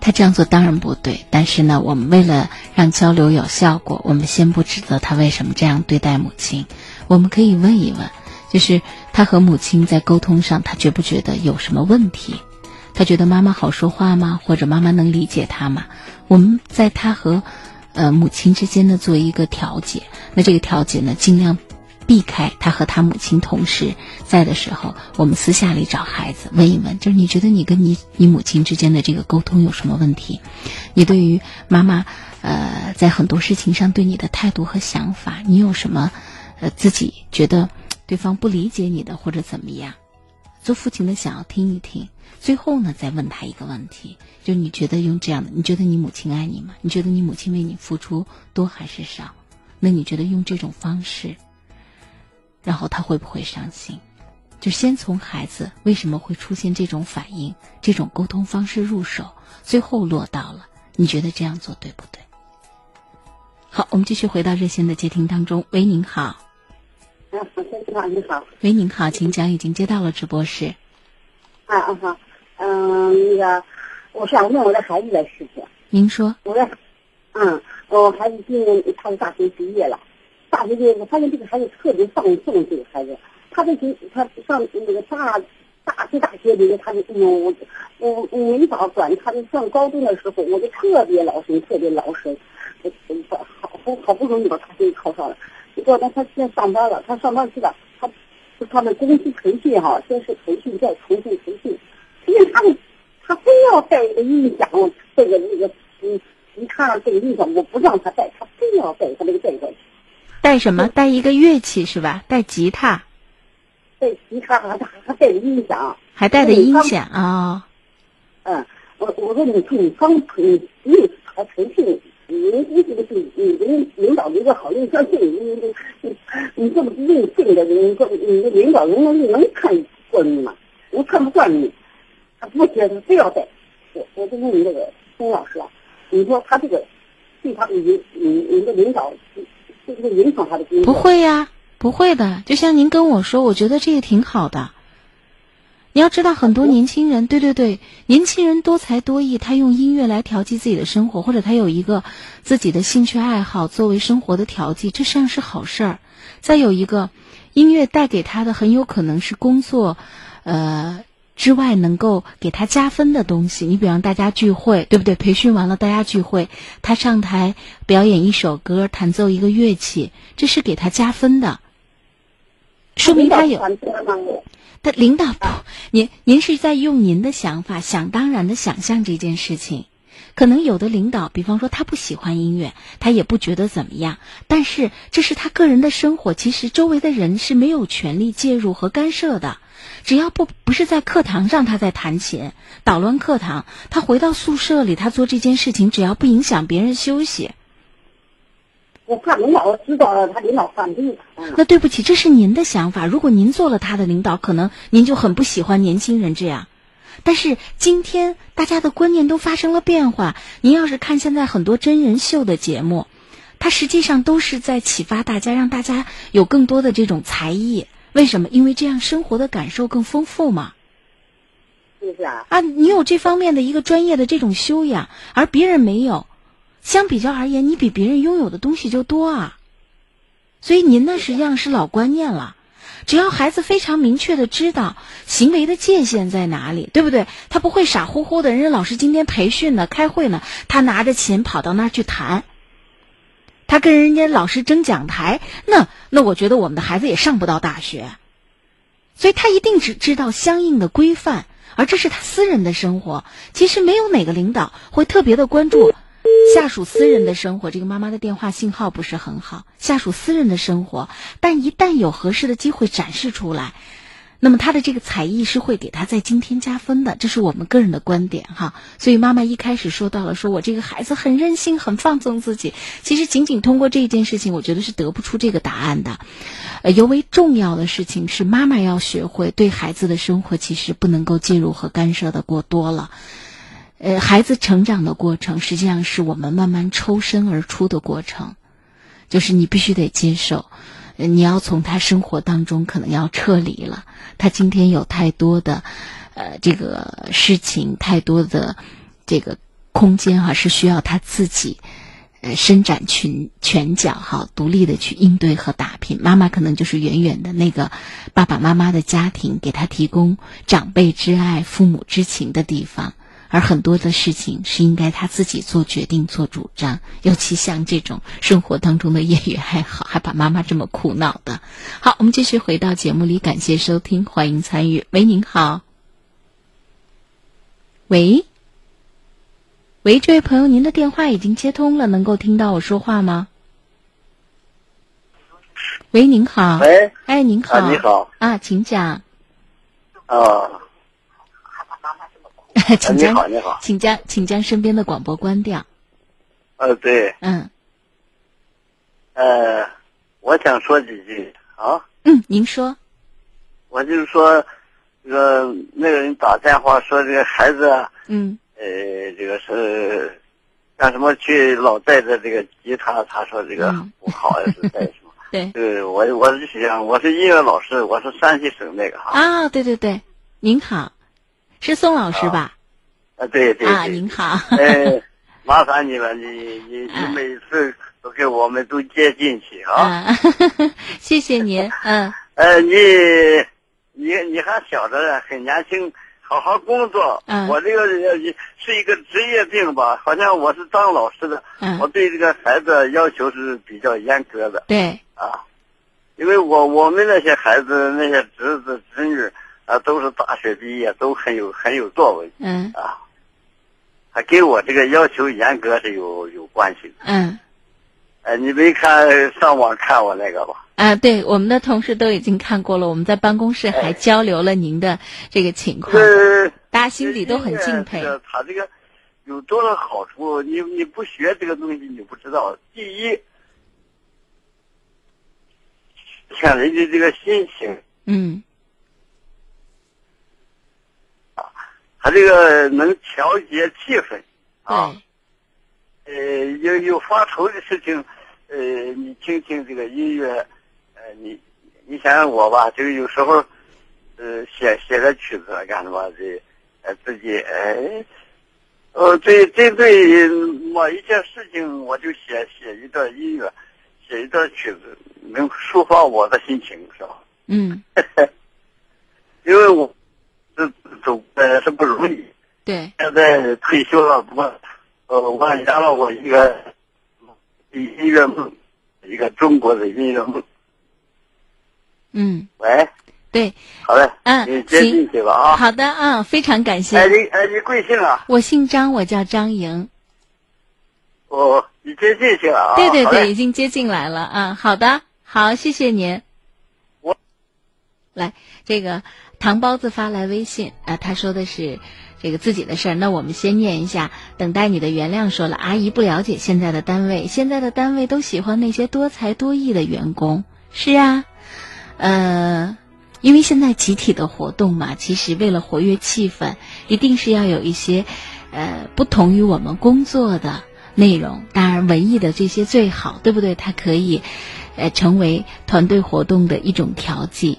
他这样做当然不对，但是呢，我们为了让交流有效果，我们先不指责他为什么这样对待母亲。我们可以问一问，就是他和母亲在沟通上，他觉不觉得有什么问题？”他觉得妈妈好说话吗？或者妈妈能理解他吗？我们在他和，呃母亲之间呢做一个调解。那这个调解呢，尽量避开他和他母亲同时在的时候，我们私下里找孩子问一问，就是你觉得你跟你你母亲之间的这个沟通有什么问题？你对于妈妈，呃，在很多事情上对你的态度和想法，你有什么，呃，自己觉得对方不理解你的或者怎么样？做父亲的想要听一听。最后呢，再问他一个问题，就你觉得用这样的，你觉得你母亲爱你吗？你觉得你母亲为你付出多还是少？那你觉得用这种方式，然后他会不会伤心？就先从孩子为什么会出现这种反应、这种沟通方式入手，最后落到了你觉得这样做对不对？好，我们继续回到热线的接听当中。喂，您好。啊，先你好，你好。喂，您好，请讲，已经接到了直播室。啊啊好，嗯，那个，我想问我的孩子的事情。您说。我的，嗯，我孩子今年他是大学毕业了，大学毕业我发现这个孩子特别放纵，这个孩子，他这学他上那个大大学大学里面，他就哎呦，我我我没法管。他就上高中的时候，我就特别老实，特别劳神，我我好好好不容易把大学考上了。结果呢，他现在上班了，他上班去了，他就他们公司培训哈，先是培训，再重新培训。因为他们他非要带一个音响，这个那个嗯吉他这个音响，我不让他带，他非要带，他那个带过去。带什么？带一个乐器是吧？带吉他。带吉他还还带音响。还带的音响啊。嗯，我我说你你刚培你才培训。您你这个是你领领导的一个好印象，你你你你这么任性的人，你你的领导人能能看过你吗？能看不惯你，他不接受，非要带。我我就问你这个孙老师啊，你说他这个对他你你你的领导会不会影响他的工作？不会呀，不会的。就像您跟我说，我觉得这个挺好的。你要知道，很多年轻人，对对对，年轻人多才多艺，他用音乐来调剂自己的生活，或者他有一个自己的兴趣爱好作为生活的调剂，这实际上是好事儿。再有一个，音乐带给他的很有可能是工作，呃之外能够给他加分的东西。你比方大家聚会，对不对？培训完了大家聚会，他上台表演一首歌，弹奏一个乐器，这是给他加分的，说明他有。的领导不，您您是在用您的想法想当然的想象这件事情，可能有的领导，比方说他不喜欢音乐，他也不觉得怎么样，但是这是他个人的生活，其实周围的人是没有权利介入和干涉的，只要不不是在课堂上他在弹琴捣乱课堂，他回到宿舍里他做这件事情，只要不影响别人休息。我怕领导知道了，他领导反对。那对不起，这是您的想法。如果您做了他的领导，可能您就很不喜欢年轻人这样。但是今天大家的观念都发生了变化。您要是看现在很多真人秀的节目，它实际上都是在启发大家，让大家有更多的这种才艺。为什么？因为这样生活的感受更丰富嘛。是不是啊？啊，你有这方面的一个专业的这种修养，而别人没有。相比较而言，你比别人拥有的东西就多啊，所以您呢实际上是老观念了。只要孩子非常明确的知道行为的界限在哪里，对不对？他不会傻乎乎的，人家老师今天培训呢、开会呢，他拿着琴跑到那儿去弹，他跟人家老师争讲台，那那我觉得我们的孩子也上不到大学。所以他一定只知道相应的规范，而这是他私人的生活。其实没有哪个领导会特别的关注。下属私人的生活，这个妈妈的电话信号不是很好。下属私人的生活，但一旦有合适的机会展示出来，那么他的这个才艺是会给他在今天加分的，这是我们个人的观点哈。所以妈妈一开始说到了，说我这个孩子很任性，很放纵自己。其实仅仅通过这件事情，我觉得是得不出这个答案的。呃，尤为重要的事情是，妈妈要学会对孩子的生活，其实不能够介入和干涉的过多了。呃，孩子成长的过程，实际上是我们慢慢抽身而出的过程，就是你必须得接受，你要从他生活当中可能要撤离了。他今天有太多的，呃，这个事情，太多的这个空间哈，是需要他自己，呃，伸展拳拳脚哈，独立的去应对和打拼。妈妈可能就是远远的那个爸爸妈妈的家庭，给他提供长辈之爱、父母之情的地方。而很多的事情是应该他自己做决定、做主张，尤其像这种生活当中的业余爱好，还把妈妈这么苦恼的。好，我们继续回到节目里，感谢收听，欢迎参与。喂，您好。喂，喂，这位朋友，您的电话已经接通了，能够听到我说话吗？喂，您好。喂，哎，您好。你好。啊，请讲。啊。请将你好，你好，请将请将身边的广播关掉。呃，对。嗯。呃，我想说几句啊。嗯，您说。我就是说，那个那个人打电话说这个孩子。嗯。呃，这个是干什么去老带着这个吉他？他说这个不好，是带什么？对，呃，我我是想我是音乐老师，我是山西省那个哈。啊，对对对，您好，是宋老师吧？啊，对对啊，您好。哎，麻烦你了，你你你每次都给我们都接进去啊。啊，谢谢您。嗯，呃，你你你还小着，很年轻，好好工作。嗯我这个呃是一个职业病吧，好像我是当老师的，嗯我对这个孩子要求是比较严格的对，啊，因为我我们那些孩子那些侄子侄女啊，都是大学毕业，都很有很有作为嗯啊，还跟我这个要求严格是有有关系的。嗯呃，你没看上网看我那个吧？啊，对，我们的同事都已经看过了，我们在办公室还交流了您的这个情况，呃，大家心里都很敬佩这。个他这个有多少好处？你你不学这个东西，你不知道。第一，看人家这个心情，嗯他这个能调节气氛啊。呃，有有发愁的事情，呃，你听听这个音乐，呃，你你想想我吧，就是有时候，呃，写写个曲子干什么的，呃，自己哎，呃，对针对某一件事情，我就写写一段音乐，写一段曲子，能抒发我的心情，是吧？嗯 因为我这走呃是不容易，对，现在退休了，我，呃，完圆了我一个音乐梦，一个中国的音乐梦。嗯喂，对，好嘞，嗯你接行进去吧啊。好的，嗯，非常感谢。哎，你哎，你贵姓啊？我姓张，我叫张莹。哦，你接进去了啊？对对对，已经接进来了啊。好的，好，谢谢您。我来，这个糖包子发来微信啊，他说的是这个自己的事儿。那我们先念一下，等待你的原谅。说了，阿姨不了解现在的单位，现在的单位都喜欢那些多才多艺的员工。是啊，呃，因为现在集体的活动嘛，其实为了活跃气氛，一定是要有一些呃不同于我们工作的内容。当然，文艺的这些最好，对不对？它可以呃成为团队活动的一种调剂。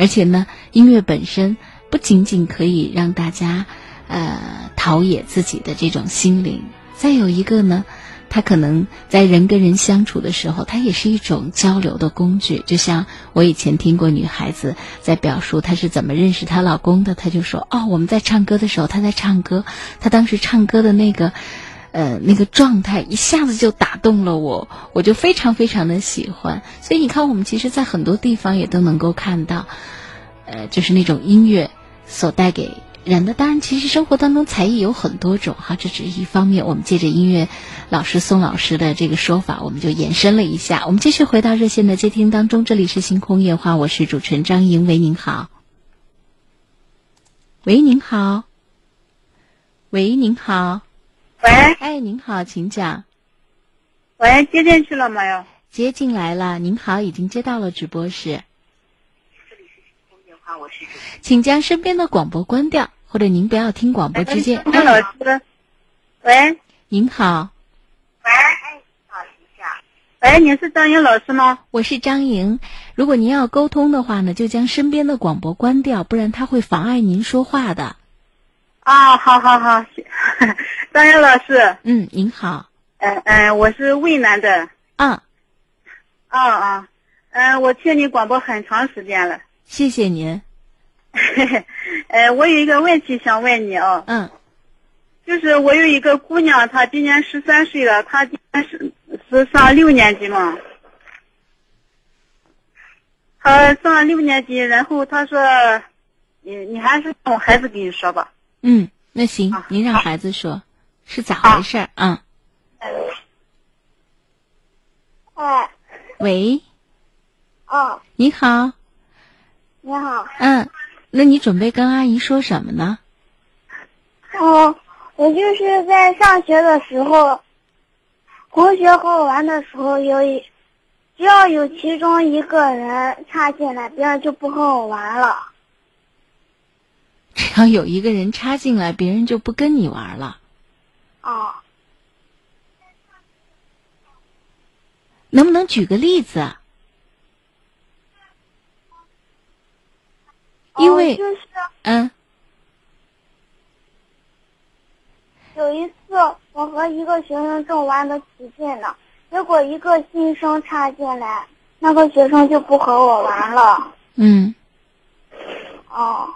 而且呢，音乐本身不仅仅可以让大家呃陶冶自己的这种心灵，再有一个呢，它可能在人跟人相处的时候，它也是一种交流的工具。就像我以前听过女孩子在表述她是怎么认识她老公的，她就说：“哦，我们在唱歌的时候，他在唱歌，他当时唱歌的那个。”呃，那个状态一下子就打动了我，我就非常非常的喜欢。所以你看，我们其实，在很多地方也都能够看到，呃，就是那种音乐所带给人的。当然，其实生活当中才艺有很多种哈，这只是一方面。我们借着音乐老师宋老师的这个说法，我们就延伸了一下。我们继续回到热线的接听当中，这里是星空夜话，我是主持人张莹，喂，您好。喂，您好。喂，您好。喂，哎，您好，请讲。喂，接进去了没有？接进来了，您好，已经接到了直播室。请将身边的广播关掉，或者您不要听广播，直接张老师，喂，您好，喂，您是张莹老师吗？我是张莹。如果您要沟通的话呢，就将身边的广播关掉，不然它会妨碍您说话的。啊，好好好，张燕老师，嗯，您好。嗯、嗯、我是渭南的。啊。啊啊，嗯、我听你广播很长时间了。谢谢您。呃，我有一个问题想问你哦。嗯。就是我有一个姑娘，她今年十三岁了，她今年是是上六年级嘛。她上六年级，然后她说，你你还是让我孩子给你说吧。嗯，那行，您让孩子说，是咋回事儿？啊？哎，喂，哦，你好，你好，嗯，那你准备跟阿姨说什么呢？哦，我就是在上学的时候，同学和我玩的时候，有一只要有其中一个人插进来，别人就不和我玩了。要有一个人插进来，别人就不跟你玩了。哦。能不能举个例子？因为嗯，有一次我和一个学生正玩的起劲呢，结果一个新生插进来，那个学生就不和我玩了。嗯。哦。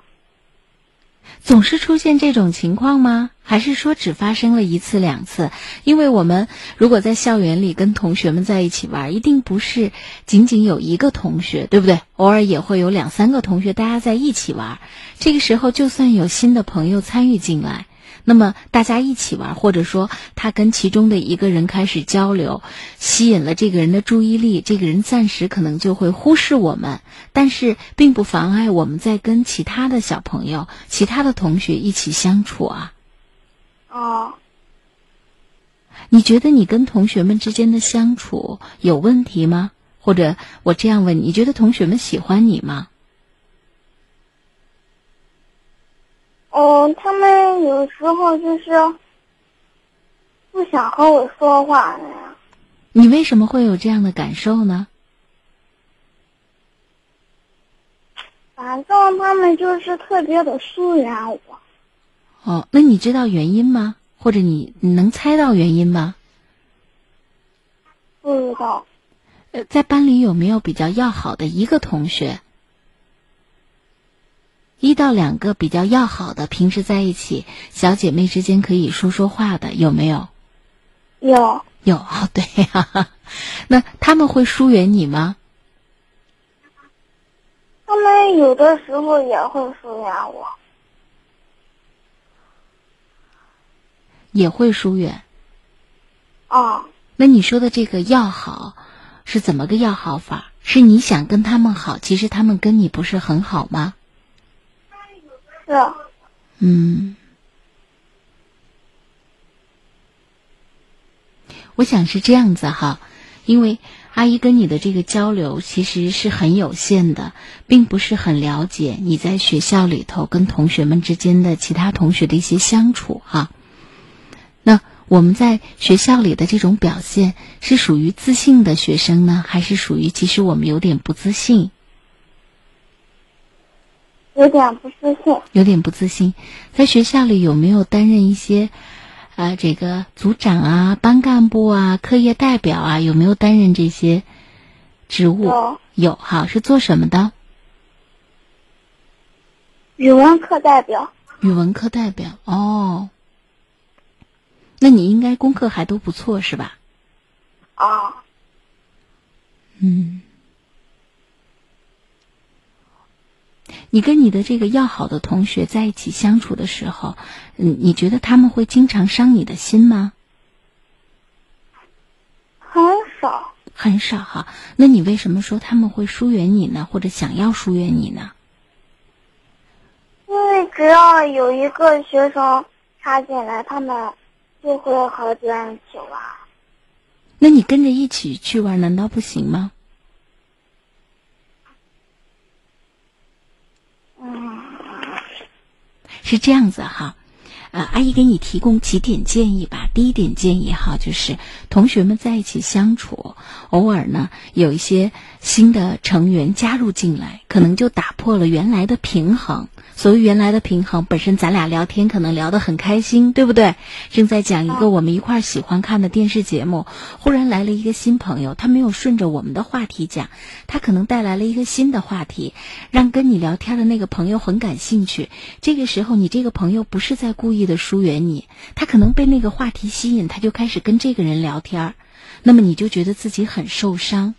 总是出现这种情况吗？还是说只发生了一次两次？因为我们如果在校园里跟同学们在一起玩，一定不是仅仅有一个同学，对不对？偶尔也会有两三个同学大家在一起玩。这个时候，就算有新的朋友参与进来，那么大家一起玩，或者说他跟其中的一个人开始交流，吸引了这个人的注意力，这个人暂时可能就会忽视我们，但是并不妨碍我们在跟其他的小朋友、其他的同学一起相处啊。哦，你觉得你跟同学们之间的相处有问题吗？或者我这样问你，你觉得同学们喜欢你吗？哦，他们有时候就是不想和我说话那样。你为什么会有这样的感受呢？反正他们就是特别的疏远我。哦，那你知道原因吗？或者你你能猜到原因吗？不知道。呃，在班里有没有比较要好的一个同学？一到两个比较要好的，平时在一起，小姐妹之间可以说说话的，有没有？有。有 哦，对呀、那他们会疏远你吗？他们有的时候也会疏远我。也会疏远。哦，那你说的这个要好，是怎么个要好法？是你想跟他们好，其实他们跟你不是很好吗？是。嗯，我想是这样子哈，因为阿姨跟你的这个交流其实是很有限的，并不是很了解你在学校里头跟同学们之间的其他同学的一些相处哈。那我们在学校里的这种表现是属于自信的学生呢，还是属于其实我们有点不自信？有点不自信。有点不自信，在学校里有没有担任一些，啊，这个组长啊、班干部啊、课业代表啊，有没有担任这些职务？有。有哈，是做什么的？语文课代表。语文课代表哦，那你应该功课还都不错是吧？啊。嗯。你跟你的这个要好的同学在一起相处的时候，嗯，你觉得他们会经常伤你的心吗？很少。很少哈，那你为什么说他们会疏远你呢？或者想要疏远你呢？因为只要有一个学生插进来，他们就会和别人一起玩。那你跟着一起去玩，难道不行吗？是这样子哈，呃，阿姨给你提供几点建议吧。第一点建议哈，就是同学们在一起相处，偶尔呢有一些新的成员加入进来，可能就打破了原来的平衡。所谓原来的平衡，本身咱俩聊天可能聊得很开心，对不对？正在讲一个我们一块儿喜欢看的电视节目，忽然来了一个新朋友，他没有顺着我们的话题讲，他可能带来了一个新的话题，让跟你聊天的那个朋友很感兴趣。这个时候，你这个朋友不是在故意的疏远你，他可能被那个话题吸引，他就开始跟这个人聊天儿，那么你就觉得自己很受伤。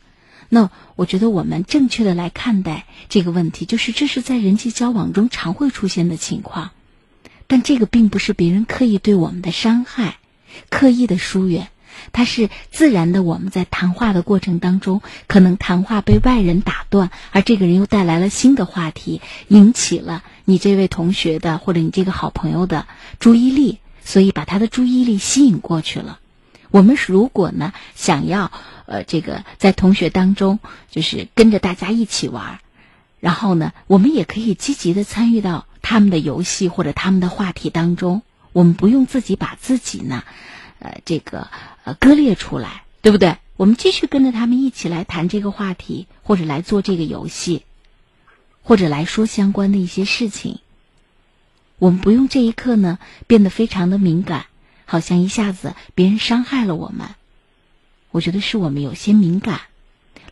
那我觉得我们正确的来看待这个问题，就是这是在人际交往中常会出现的情况，但这个并不是别人刻意对我们的伤害，刻意的疏远，它是自然的。我们在谈话的过程当中，可能谈话被外人打断，而这个人又带来了新的话题，引起了你这位同学的或者你这个好朋友的注意力，所以把他的注意力吸引过去了。我们如果呢想要呃这个在同学当中就是跟着大家一起玩儿，然后呢我们也可以积极的参与到他们的游戏或者他们的话题当中。我们不用自己把自己呢呃这个呃割裂出来，对不对？我们继续跟着他们一起来谈这个话题，或者来做这个游戏，或者来说相关的一些事情。我们不用这一刻呢变得非常的敏感，好像一下子别人伤害了我们。我觉得是我们有些敏感。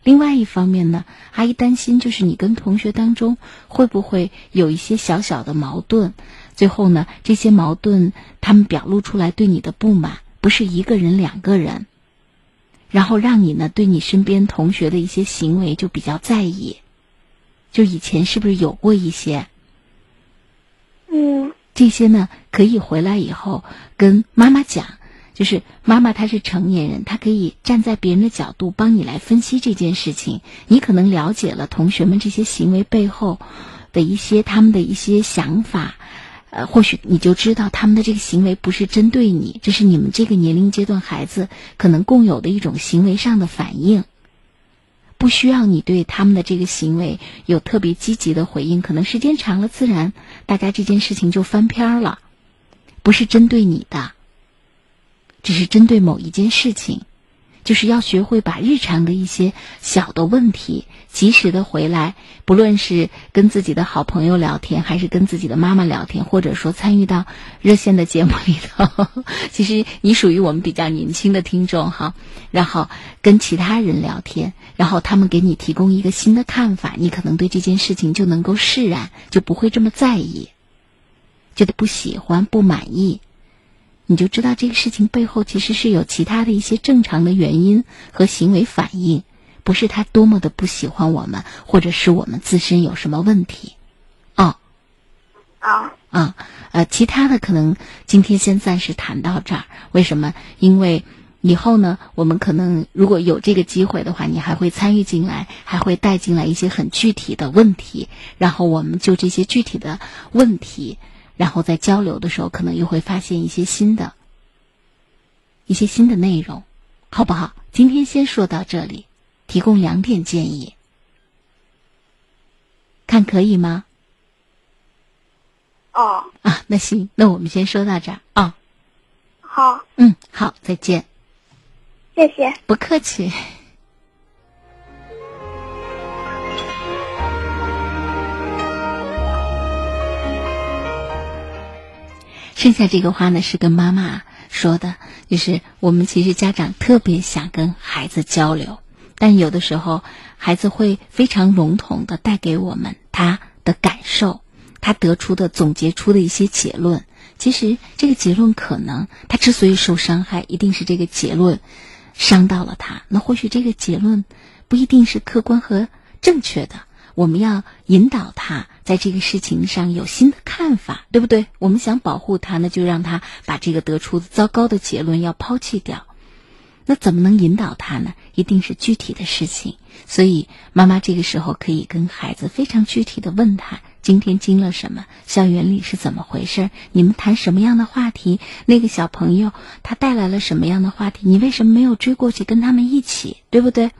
另外一方面呢，阿姨担心就是你跟同学当中会不会有一些小小的矛盾，最后呢这些矛盾他们表露出来对你的不满，不是一个人两个人，然后让你呢对你身边同学的一些行为就比较在意。就以前是不是有过一些？嗯，这些呢可以回来以后跟妈妈讲，就是妈妈她是成年人，她可以站在别人的角度帮你来分析这件事情。你可能了解了同学们这些行为背后的一些他们的一些想法，呃，或许你就知道他们的这个行为不是针对你，这是你们这个年龄阶段孩子可能共有的一种行为上的反应。不需要你对他们的这个行为有特别积极的回应，可能时间长了，自然大家这件事情就翻篇了，不是针对你的，只是针对某一件事情。就是要学会把日常的一些小的问题及时的回来，不论是跟自己的好朋友聊天，还是跟自己的妈妈聊天，或者说参与到热线的节目里头。其实你属于我们比较年轻的听众哈，然后跟其他人聊天，然后他们给你提供一个新的看法，你可能对这件事情就能够释然，就不会这么在意，觉得不喜欢、不满意。你就知道这个事情背后其实是有其他的一些正常的原因和行为反应，不是他多么的不喜欢我们，或者是我们自身有什么问题，哦，啊啊呃，其他的可能今天先暂时谈到这儿。为什么？因为以后呢，我们可能如果有这个机会的话，你还会参与进来，还会带进来一些很具体的问题，然后我们就这些具体的问题。然后在交流的时候，可能又会发现一些新的、一些新的内容，好不好？今天先说到这里，提供两点建议，看可以吗？哦，啊，那行，那我们先说到这儿啊。好，嗯，好，再见。谢谢。不客气。剩下这个话呢，是跟妈妈说的，就是我们其实家长特别想跟孩子交流，但有的时候孩子会非常笼统的带给我们他的感受，他得出的总结出的一些结论。其实这个结论可能他之所以受伤害，一定是这个结论伤到了他。那或许这个结论不一定是客观和正确的。我们要引导他在这个事情上有新的看法，对不对？我们想保护他呢，就让他把这个得出糟糕的结论要抛弃掉。那怎么能引导他呢？一定是具体的事情。所以妈妈这个时候可以跟孩子非常具体的问他：今天经了什么？校园里是怎么回事？你们谈什么样的话题？那个小朋友他带来了什么样的话题？你为什么没有追过去跟他们一起？对不对？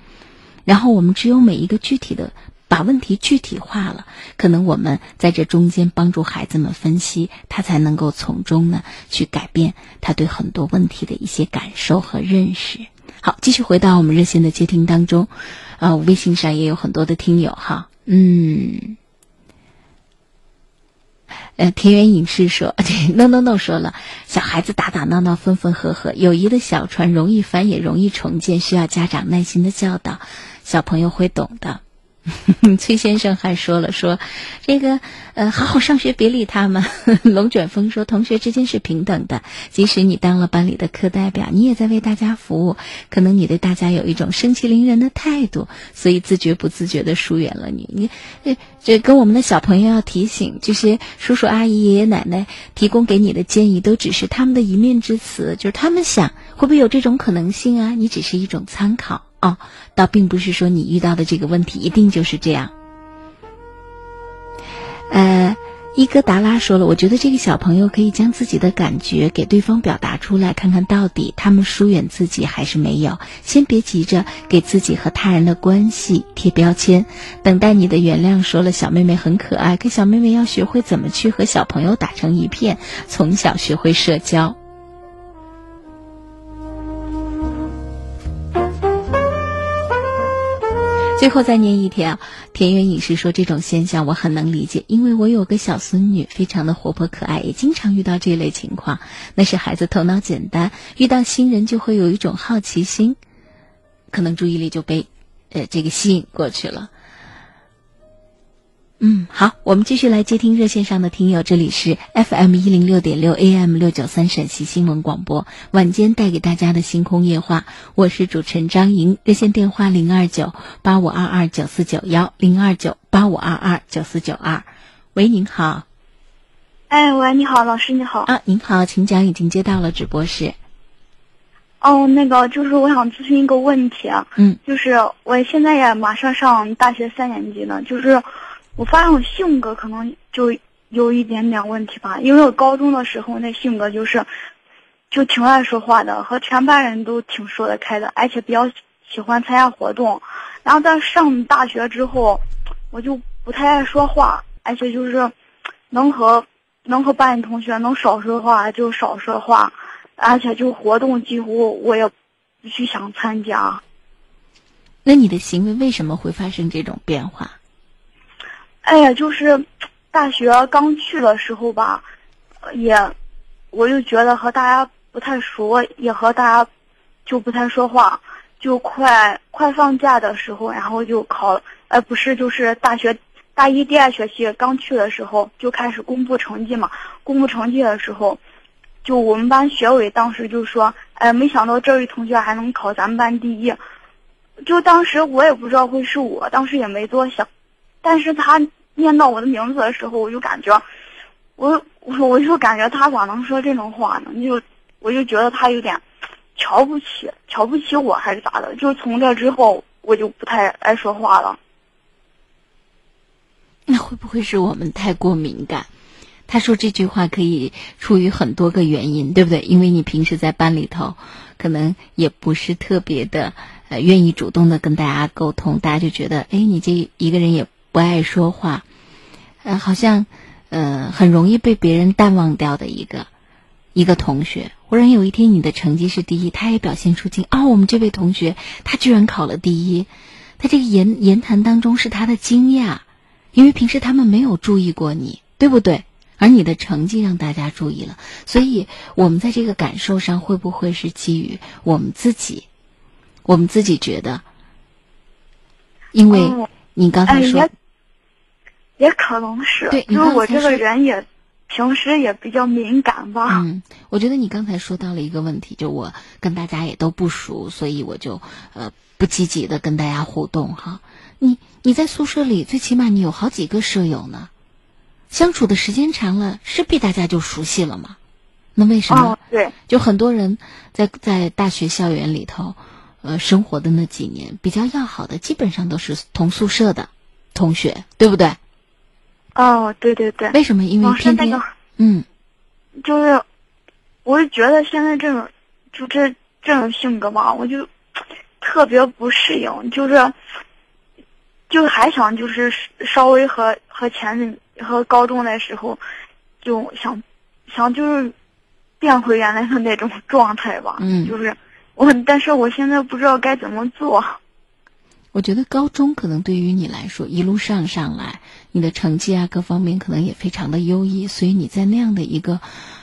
然后我们只有每一个具体的。把问题具体化了，可能我们在这中间帮助孩子们分析，他才能够从中呢去改变他对很多问题的一些感受和认识。好，继续回到我们热线的接听当中，啊，微信上也有很多的听友哈，嗯，呃，田园影视说，no no no 说了，小孩子打打闹闹，分分合合，友谊的小船容易翻也容易重建，需要家长耐心的教导，小朋友会懂的。崔先生还说了说，这个呃，好好上学，别理他们。龙卷风说，同学之间是平等的，即使你当了班里的课代表，你也在为大家服务。可能你对大家有一种盛气凌人的态度，所以自觉不自觉的疏远了你。你这这跟我们的小朋友要提醒，这些叔叔阿姨、爷爷奶奶提供给你的建议，都只是他们的一面之词，就是他们想会不会有这种可能性啊？你只是一种参考。哦，倒并不是说你遇到的这个问题一定就是这样。呃，伊戈达拉说了，我觉得这个小朋友可以将自己的感觉给对方表达出来，看看到底他们疏远自己还是没有。先别急着给自己和他人的关系贴标签，等待你的原谅。说了，小妹妹很可爱，可小妹妹要学会怎么去和小朋友打成一片，从小学会社交。最后再念一条，田园影视说这种现象我很能理解，因为我有个小孙女，非常的活泼可爱，也经常遇到这类情况。那是孩子头脑简单，遇到新人就会有一种好奇心，可能注意力就被，呃，这个吸引过去了。嗯，好，我们继续来接听热线上的听友，这里是 FM 一零六点六 AM 六九三陕西新闻广播，晚间带给大家的星空夜话，我是主持人张莹，热线电话零二九八五二二九四九幺零二九八五二二九四九二，喂，您好。哎，喂，你好，老师，你好。啊，您好，请讲，已经接到了直播室。哦，那个就是我想咨询一个问题啊，嗯，就是我现在也马上上大学三年级了，就是。我发现我性格可能就有一点点问题吧，因为我高中的时候那性格就是，就挺爱说话的，和全班人都挺说得开的，而且比较喜欢参加活动。然后在上大学之后，我就不太爱说话，而且就是能和能和班里同学能少说话就少说话，而且就活动几乎我也不去想参加。那你的行为为什么会发生这种变化？哎呀，就是大学刚去的时候吧，也我就觉得和大家不太熟，也和大家就不太说话。就快快放假的时候，然后就考，呃，不是，就是大学大一第二学期刚去的时候就开始公布成绩嘛。公布成绩的时候，就我们班学委当时就说：“哎，没想到这位同学还能考咱们班第一。”就当时我也不知道会是我，当时也没多想。但是他念到我的名字的时候，我就感觉，我我我就感觉他咋能说这种话呢？就我就觉得他有点瞧不起，瞧不起我还是咋的？就从这之后，我就不太爱说话了。那会不会是我们太过敏感？他说这句话可以出于很多个原因，对不对？因为你平时在班里头，可能也不是特别的呃愿意主动的跟大家沟通，大家就觉得，哎，你这一个人也。不爱说话，呃，好像，呃，很容易被别人淡忘掉的一个一个同学。忽然有一天，你的成绩是第一，他也表现出惊啊！我们这位同学，他居然考了第一，他这个言言谈当中是他的惊讶，因为平时他们没有注意过你，对不对？而你的成绩让大家注意了，所以我们在这个感受上会不会是基于我们自己？我们自己觉得，因为你刚才说。也可能是，对，因为我这个人也平时也比较敏感吧。嗯，我觉得你刚才说到了一个问题，就我跟大家也都不熟，所以我就呃不积极的跟大家互动哈。你你在宿舍里最起码你有好几个舍友呢，相处的时间长了，势必大家就熟悉了嘛。那为什么？对，就很多人在在大学校园里头，呃，生活的那几年比较要好的，基本上都是同宿舍的同学，对不对？哦，对对对，为什么？因为偏偏嗯，就是，我就觉得现在这种，就这这种性格吧，我就特别不适应，就是，就还想就是稍微和和前阵和高中的时候，就想想就是变回原来的那种状态吧。嗯，就是我，但是我现在不知道该怎么做。我觉得高中可能对于你来说，一路上上来，你的成绩啊各方面可能也非常的优异，所以你在那样的一个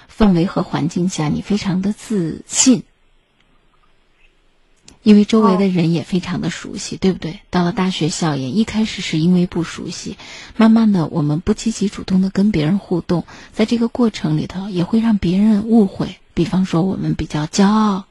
氛围和环境下，你非常的自信，因为周围的人也非常的熟悉，对不对？到了大学校园，一开始是因为不熟悉，慢慢的我们不积极主动的跟别人互动，在这个过程里头也会让别人误会，比方说我们比较骄傲，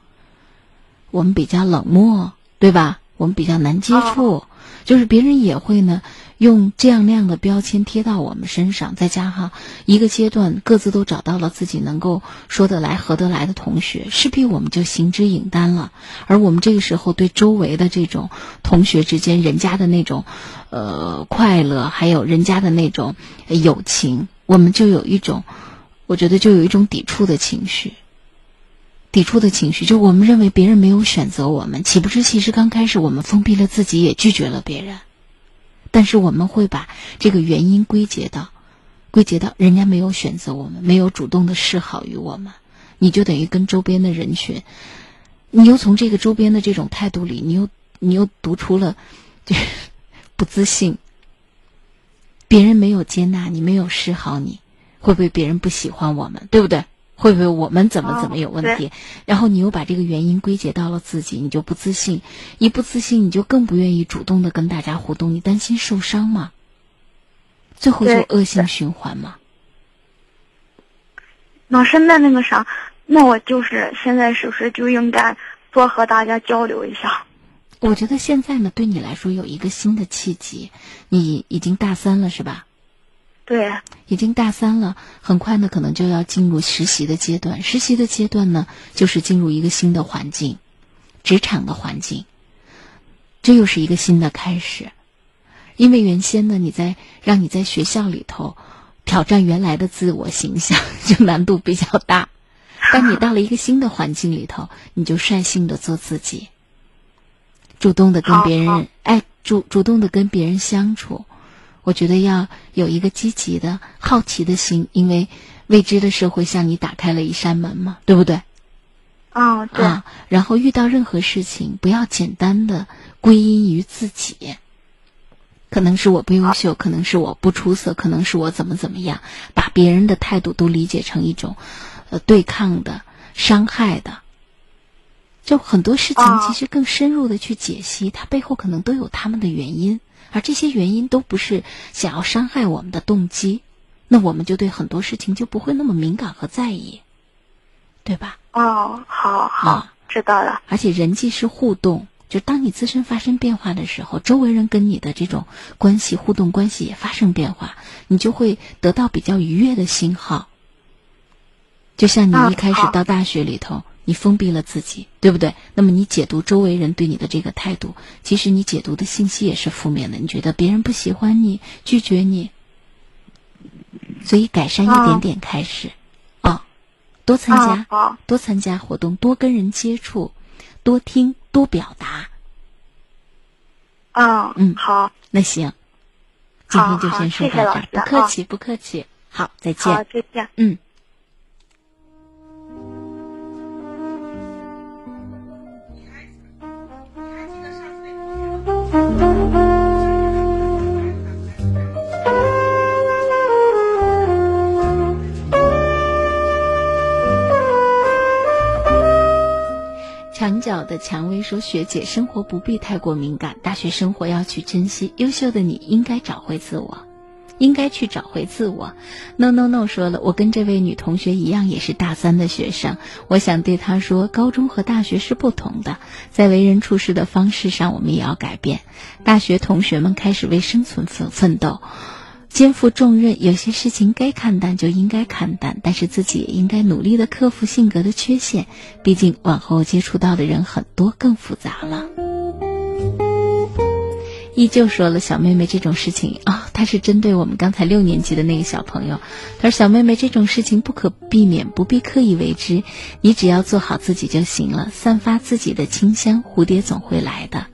我们比较冷漠，对吧？我们比较难接触，就是别人也会呢用这样那样的标签贴到我们身上，再加上一个阶段各自都找到了自己能够说得来、合得来的同学，势必我们就行之影单了。而我们这个时候对周围的这种同学之间人家的那种呃快乐，还有人家的那种友情，我们就有一种，我觉得就有一种抵触的情绪。抵触的情绪，就我们认为别人没有选择我们，岂不知其实刚开始我们封闭了自己，也拒绝了别人。但是我们会把这个原因归结到，归结到人家没有选择我们，没有主动的示好于我们，你就等于跟周边的人群，你又从这个周边的这种态度里，你又你又读出了，就是 不自信，别人没有接纳你，没有示好你，会不会别人不喜欢我们？对不对？会不会我们怎么怎么有问题？然后你又把这个原因归结到了自己，你就不自信，一不自信，你就更不愿意主动的跟大家互动，你担心受伤嘛？最后就恶性循环嘛？老师，那那个啥，那我就是现在是不是就应该多和大家交流一下？我觉得现在呢，对你来说有一个新的契机，你已经大三了是吧？对，已经大三了，很快呢，可能就要进入实习的阶段。实习的阶段呢，就是进入一个新的环境，职场的环境，这又是一个新的开始。因为原先呢，你在让你在学校里头挑战原来的自我形象，就难度比较大。当你到了一个新的环境里头，你就率性的做自己，主动的跟别人哎，主主动的跟别人相处。我觉得要有一个积极的好奇的心，因为未知的社会向你打开了一扇门嘛，对不对？哦，对。啊，然后遇到任何事情，不要简单的归因于自己，可能是我不优秀，可能是我不出色，可能是我怎么怎么样，把别人的态度都理解成一种呃对抗的、伤害的。就很多事情，其实更深入的去解析，它背后可能都有他们的原因。而这些原因都不是想要伤害我们的动机，那我们就对很多事情就不会那么敏感和在意，对吧？哦，好好，知道了。而且人际是互动，就当你自身发生变化的时候，周围人跟你的这种关系互动关系也发生变化，你就会得到比较愉悦的信号。就像你一开始到大学里头。你封闭了自己，对不对？那么你解读周围人对你的这个态度，其实你解读的信息也是负面的。你觉得别人不喜欢你，拒绝你，所以改善一点点开始，啊，多参加，多参加活动，多跟人接触，多听，多表达。啊，嗯，好，那行，今天就先说到这儿，不客气，不客气，好，再见，好，再见，嗯。墙角的蔷薇说：“学姐，生活不必太过敏感，大学生活要去珍惜。优秀的你应该找回自我，应该去找回自我。”No No No 说了，我跟这位女同学一样，也是大三的学生。我想对她说，高中和大学是不同的，在为人处事的方式上，我们也要改变。大学同学们开始为生存奋奋斗。肩负重任，有些事情该看淡就应该看淡，但是自己也应该努力的克服性格的缺陷。毕竟往后接触到的人很多，更复杂了。依旧说了，小妹妹这种事情啊，她是针对我们刚才六年级的那个小朋友。他说：“小妹妹这种事情不可避免，不必刻意为之，你只要做好自己就行了，散发自己的清香，蝴蝶总会来的。”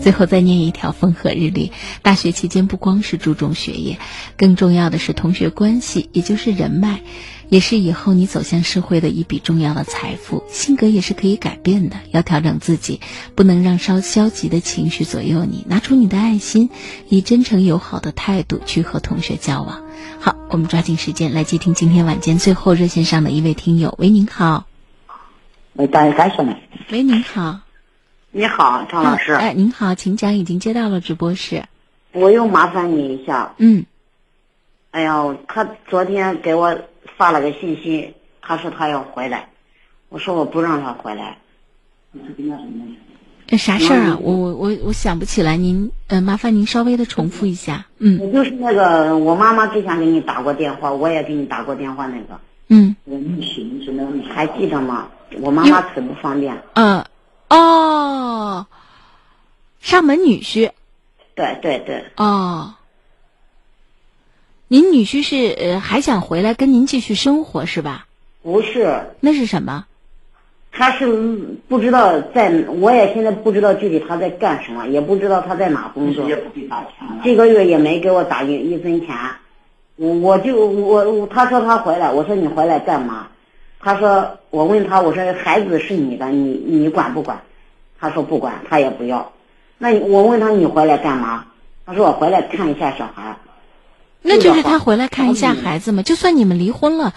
最后再念一条风和日丽。大学期间不光是注重学业，更重要的是同学关系，也就是人脉，也是以后你走向社会的一笔重要的财富。性格也是可以改变的，要调整自己，不能让稍消极的情绪左右你。拿出你的爱心，以真诚友好的态度去和同学交往。好，我们抓紧时间来接听今天晚间最后热线上的一位听友。喂，您好。喂，干干什么？喂，您好。你好，张老师。哎，您好，请讲，已经接到了直播室。我又麻烦你一下。嗯。哎呀，他昨天给我发了个信息，他说他要回来，我说我不让他回来。啥事儿啊？我我我我想不起来，您呃，麻烦您稍微的重复一下。嗯。就是那个，我妈妈之前给你打过电话，我也给你打过电话那个。嗯。还记得吗？我妈妈腿不方便。嗯。哦，上门女婿，对对对，哦，您女婿是呃还想回来跟您继续生活是吧？不是，那是什么？他是不知道在，我也现在不知道具体他在干什么，也不知道他在哪工作。这个月也没给我打一一分钱，我我就我他说他回来，我说你回来干嘛？他说：“我问他，我说孩子是你的，你你管不管？”他说：“不管，他也不要。”那你我问他你回来干嘛？他说我回来看一下小孩。那就是他回来看一下孩子嘛。就算你们离婚了，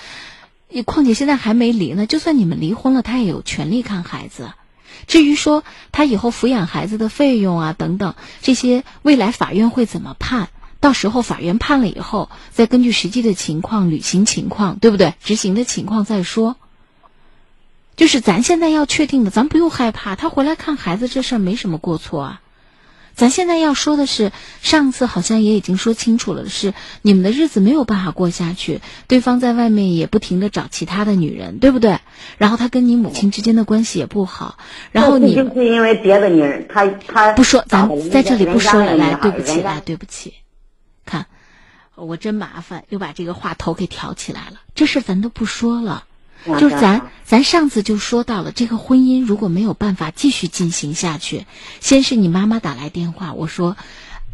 况且现在还没离呢。就算你们离婚了，他也有权利看孩子。至于说他以后抚养孩子的费用啊等等这些，未来法院会怎么判？到时候法院判了以后，再根据实际的情况、履行情况，对不对？执行的情况再说。就是咱现在要确定的，咱不用害怕，他回来看孩子这事儿没什么过错啊。咱现在要说的是，上次好像也已经说清楚了是，你们的日子没有办法过下去，对方在外面也不停的找其他的女人，对不对？然后他跟你母亲之间的关系也不好，然后你就是因为别的女人，他他不说，咱在这里不说了，来，对不起，来，对不起，看，我真麻烦，又把这个话头给挑起来了，这事咱都不说了。就是咱，咱上次就说到了，这个婚姻如果没有办法继续进行下去，先是你妈妈打来电话，我说，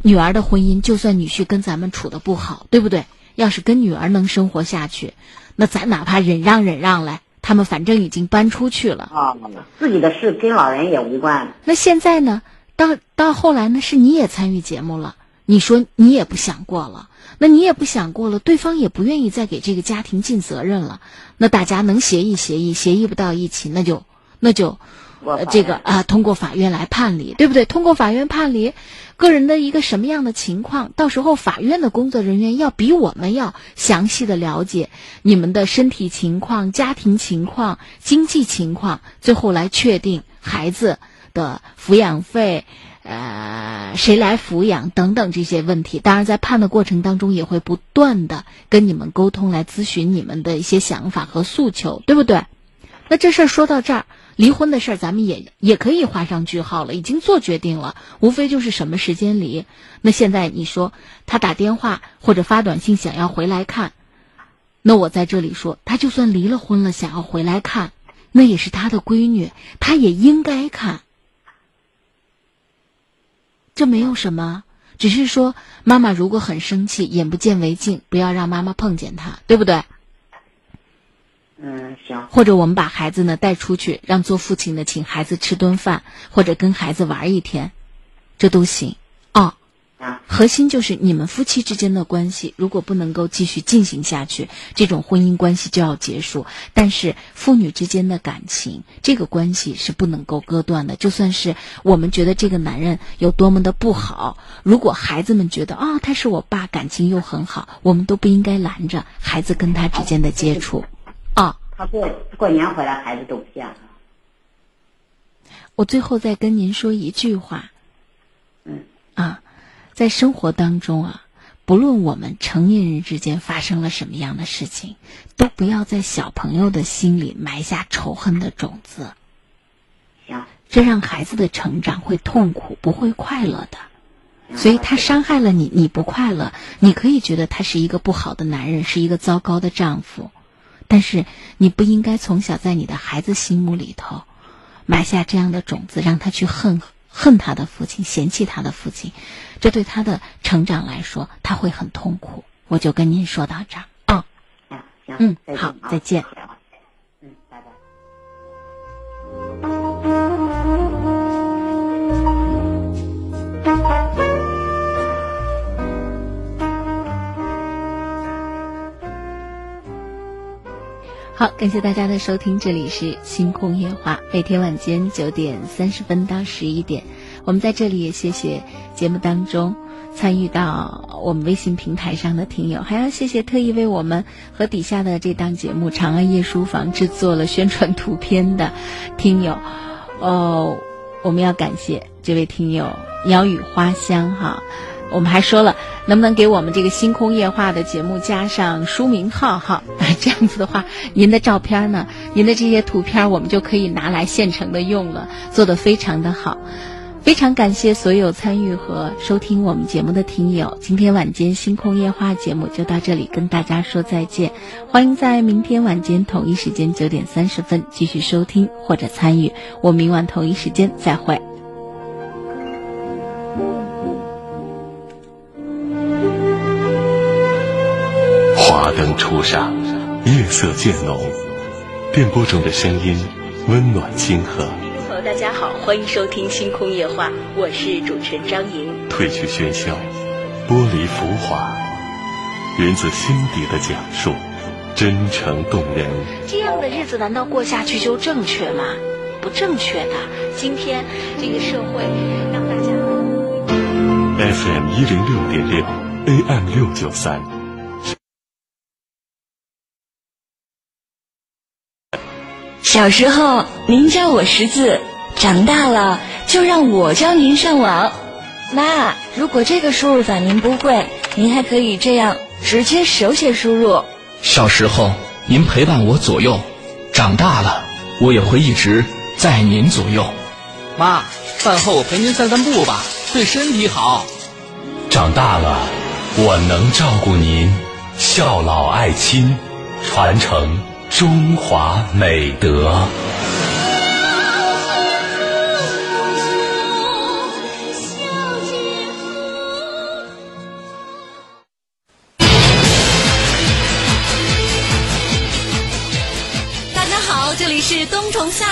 女儿的婚姻就算女婿跟咱们处的不好，对不对？要是跟女儿能生活下去，那咱哪怕忍让忍让来，他们反正已经搬出去了啊，自己的事跟老人也无关。那现在呢？到到后来呢？是你也参与节目了，你说你也不想过了。那你也不想过了，对方也不愿意再给这个家庭尽责任了。那大家能协议协议，协议不到一起，那就那就，这个啊，通过法院来判离，对不对？通过法院判离，个人的一个什么样的情况，到时候法院的工作人员要比我们要详细的了解你们的身体情况、家庭情况、经济情况，最后来确定孩子的抚养费。呃，谁来抚养等等这些问题，当然在判的过程当中也会不断的跟你们沟通，来咨询你们的一些想法和诉求，对不对？那这事儿说到这儿，离婚的事儿咱们也也可以画上句号了，已经做决定了，无非就是什么时间离。那现在你说他打电话或者发短信想要回来看，那我在这里说，他就算离了婚了想要回来看，那也是他的闺女，他也应该看。这没有什么，只是说妈妈如果很生气，眼不见为净，不要让妈妈碰见他，对不对？嗯，行。或者我们把孩子呢带出去，让做父亲的请孩子吃顿饭，或者跟孩子玩一天，这都行。核心就是你们夫妻之间的关系，如果不能够继续进行下去，这种婚姻关系就要结束。但是父女之间的感情，这个关系是不能够割断的。就算是我们觉得这个男人有多么的不好，如果孩子们觉得啊他是我爸，感情又很好，我们都不应该拦着孩子跟他之间的接触。啊，他过过年回来，孩子都不见了。我最后再跟您说一句话。嗯。啊。在生活当中啊，不论我们成年人之间发生了什么样的事情，都不要在小朋友的心里埋下仇恨的种子。这让孩子的成长会痛苦，不会快乐的。所以他伤害了你，你不快乐，你可以觉得他是一个不好的男人，是一个糟糕的丈夫，但是你不应该从小在你的孩子心目里头埋下这样的种子，让他去恨。恨他的父亲，嫌弃他的父亲，这对他的成长来说，他会很痛苦。我就跟您说到这儿啊，嗯，好，再见。嗯，拜拜。好，感谢大家的收听，这里是星空夜话，每天晚间九点三十分到十一点，我们在这里也谢谢节目当中参与到我们微信平台上的听友，还要谢谢特意为我们和底下的这档节目《长安夜书房》制作了宣传图片的听友，哦，我们要感谢这位听友鸟语花香哈。我们还说了，能不能给我们这个星空夜话的节目加上书名号哈？这样子的话，您的照片呢，您的这些图片，我们就可以拿来现成的用了，做的非常的好。非常感谢所有参与和收听我们节目的听友。今天晚间星空夜话节目就到这里，跟大家说再见。欢迎在明天晚间同一时间九点三十分继续收听或者参与。我明晚同一时间再会。灯初上，夜色渐浓，电波中的声音温暖亲和。友，大家好，欢迎收听《星空夜话》，我是主持人张莹。褪去喧嚣，剥离浮华，源自心底的讲述，真诚动人。这样的日子难道过下去就正确吗？不正确的。今天这个社会让大家 FM 一零六点六，AM 六九三。小时候您教我识字，长大了就让我教您上网。妈，如果这个输入法您不会，您还可以这样直接手写输入。小时候您陪伴我左右，长大了我也会一直在您左右。妈，饭后我陪您散散步吧，对身体好。长大了，我能照顾您，孝老爱亲，传承中华美德。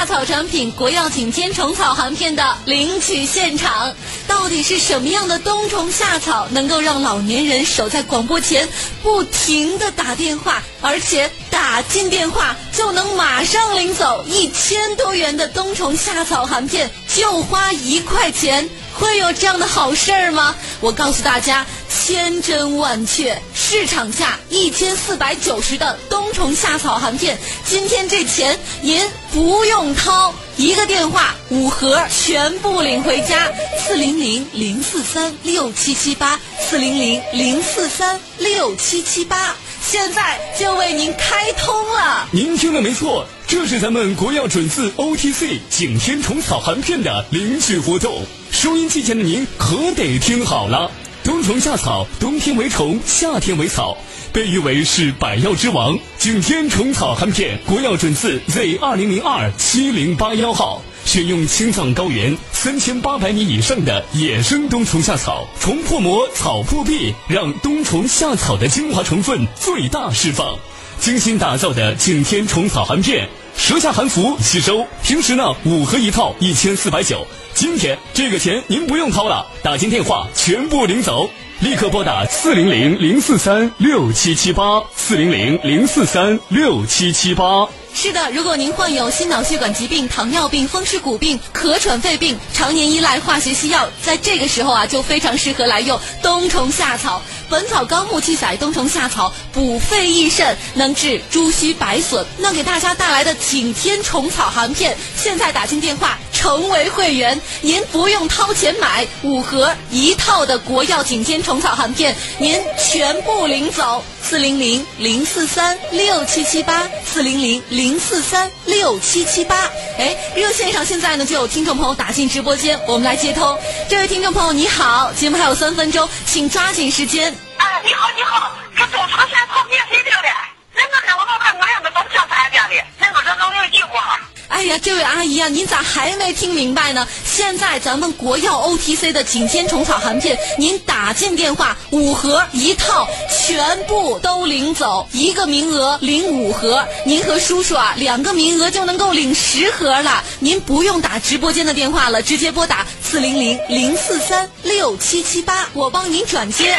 草产品国药景天虫草含片的领取现场。到底是什么样的冬虫夏草能够让老年人守在广播前不停的打电话，而且打进电话就能马上领走一千多元的冬虫夏草含片，就花一块钱？会有这样的好事儿吗？我告诉大家，千真万确，市场价一千四百九十的冬虫夏草含片，今天这钱您不用掏，一个电话五盒全部领回家，四零零零四三六七七八，四零零零四三六七七八，现在就为您开通了。您听的没错，这是咱们国药准字 OTC 景天虫草含片的领取活动。收音机前的您可得听好了，冬虫夏草，冬天为虫，夏天为草，被誉为是百药之王。景天虫草含片，国药准字 Z 二零零二七零八幺号。选用青藏高原三千八百米以上的野生冬虫夏草，虫破膜，草破壁，让冬虫夏草的精华成分最大释放。精心打造的景天虫草含片，舌下含服吸收。平时呢，五盒一套，一千四百九。今天这个钱您不用掏了，打进电话全部领走。立刻拨打四零零零四三六七七八，四零零零四三六七七八。是的，如果您患有心脑血管疾病、糖尿病、风湿骨病、咳喘肺病，常年依赖化学西药，在这个时候啊，就非常适合来用冬虫夏草。《本草纲目》记载，冬虫夏草补肺益肾，能治诸虚白损。那给大家带来的景天虫草含片，现在打进电话成为会员，您不用掏钱买五盒一套的国药景天虫草含片，您全部领走。四零零零四三六七七八，四零零零四三六七七八。哎，热线上现在呢就有听众朋友打进直播间，我们来接通。这位听众朋友你好，节目还有三分钟，请抓紧时间。啊，你好你好，这冬虫夏草免费领的，人们看我们看哪样的冬虫夏草免的，人都说都有计划。哎呀，这位阿姨啊，您咋还没听明白呢？现在咱们国药 OTC 的景天虫草含片，您打进电话五盒一套，全部都领走，一个名额领五盒，您和叔叔啊两个名额就能够领十盒了。您不用打直播间的电话了，直接拨打四零零零四三六七七八，我帮您转接。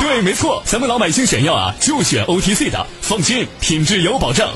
对，没错，咱们老百姓选药啊，就选 OTC 的，放心，品质有保证。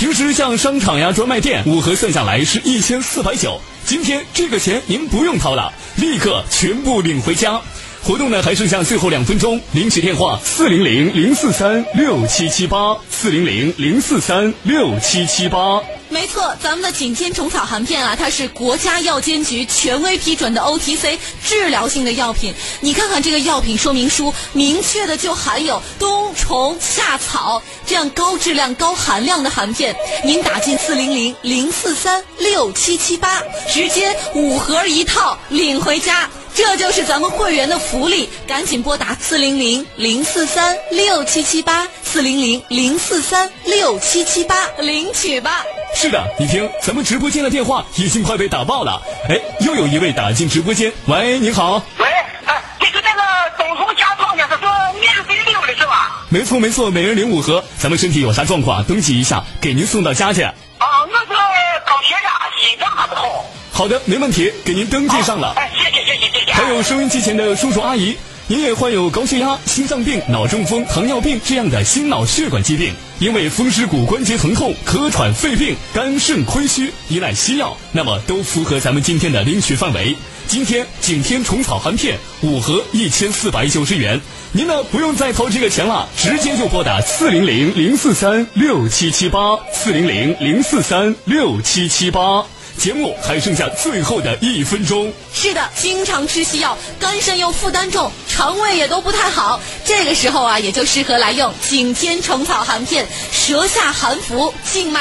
平时像商场呀、专卖店，五盒算下来是一千四百九。今天这个钱您不用掏了，立刻全部领回家。活动呢还剩下最后两分钟，领取电话四零零零四三六七七八，四零零零四三六七七八。没错，咱们的景天虫草含片啊，它是国家药监局权威批准的 OTC 治疗性的药品。你看看这个药品说明书，明确的就含有冬虫夏草这样高质量、高含量的含片。您打进四零零零四三六七七八，直接五盒一套领回家。这就是咱们会员的福利，赶紧拨打四零零零四三六七七八，四零零零四三六七七八领取吧。是的，你听，咱们直播间的电话已经快被打爆了。哎，又有一位打进直播间，喂，您好。喂，哎，这个那个冬虫夏草呢，他说免费领的是吧？没错没错，每人领五盒。咱们身体有啥状况，登记一下，给您送到家去。啊，我是高血压，心脏还不好。好的，没问题，给您登记上了。哎，谢谢谢谢谢谢。还有收音机前的叔叔阿姨，您也患有高血压、心脏病、脑中风、糖尿病这样的心脑血管疾病，因为风湿骨关节疼痛、咳喘、肺病、肝肾亏虚，依赖西药，那么都符合咱们今天的领取范围。今天景天虫草含片五盒一千四百九十元，您呢不用再掏这个钱了，直接就拨打四零零零四三六七七八四零零零四三六七七八。节目还剩下最后的一分钟。是的，经常吃西药，肝肾又负担重，肠胃也都不太好。这个时候啊，也就适合来用景天虫草含片，舌下含服，静脉。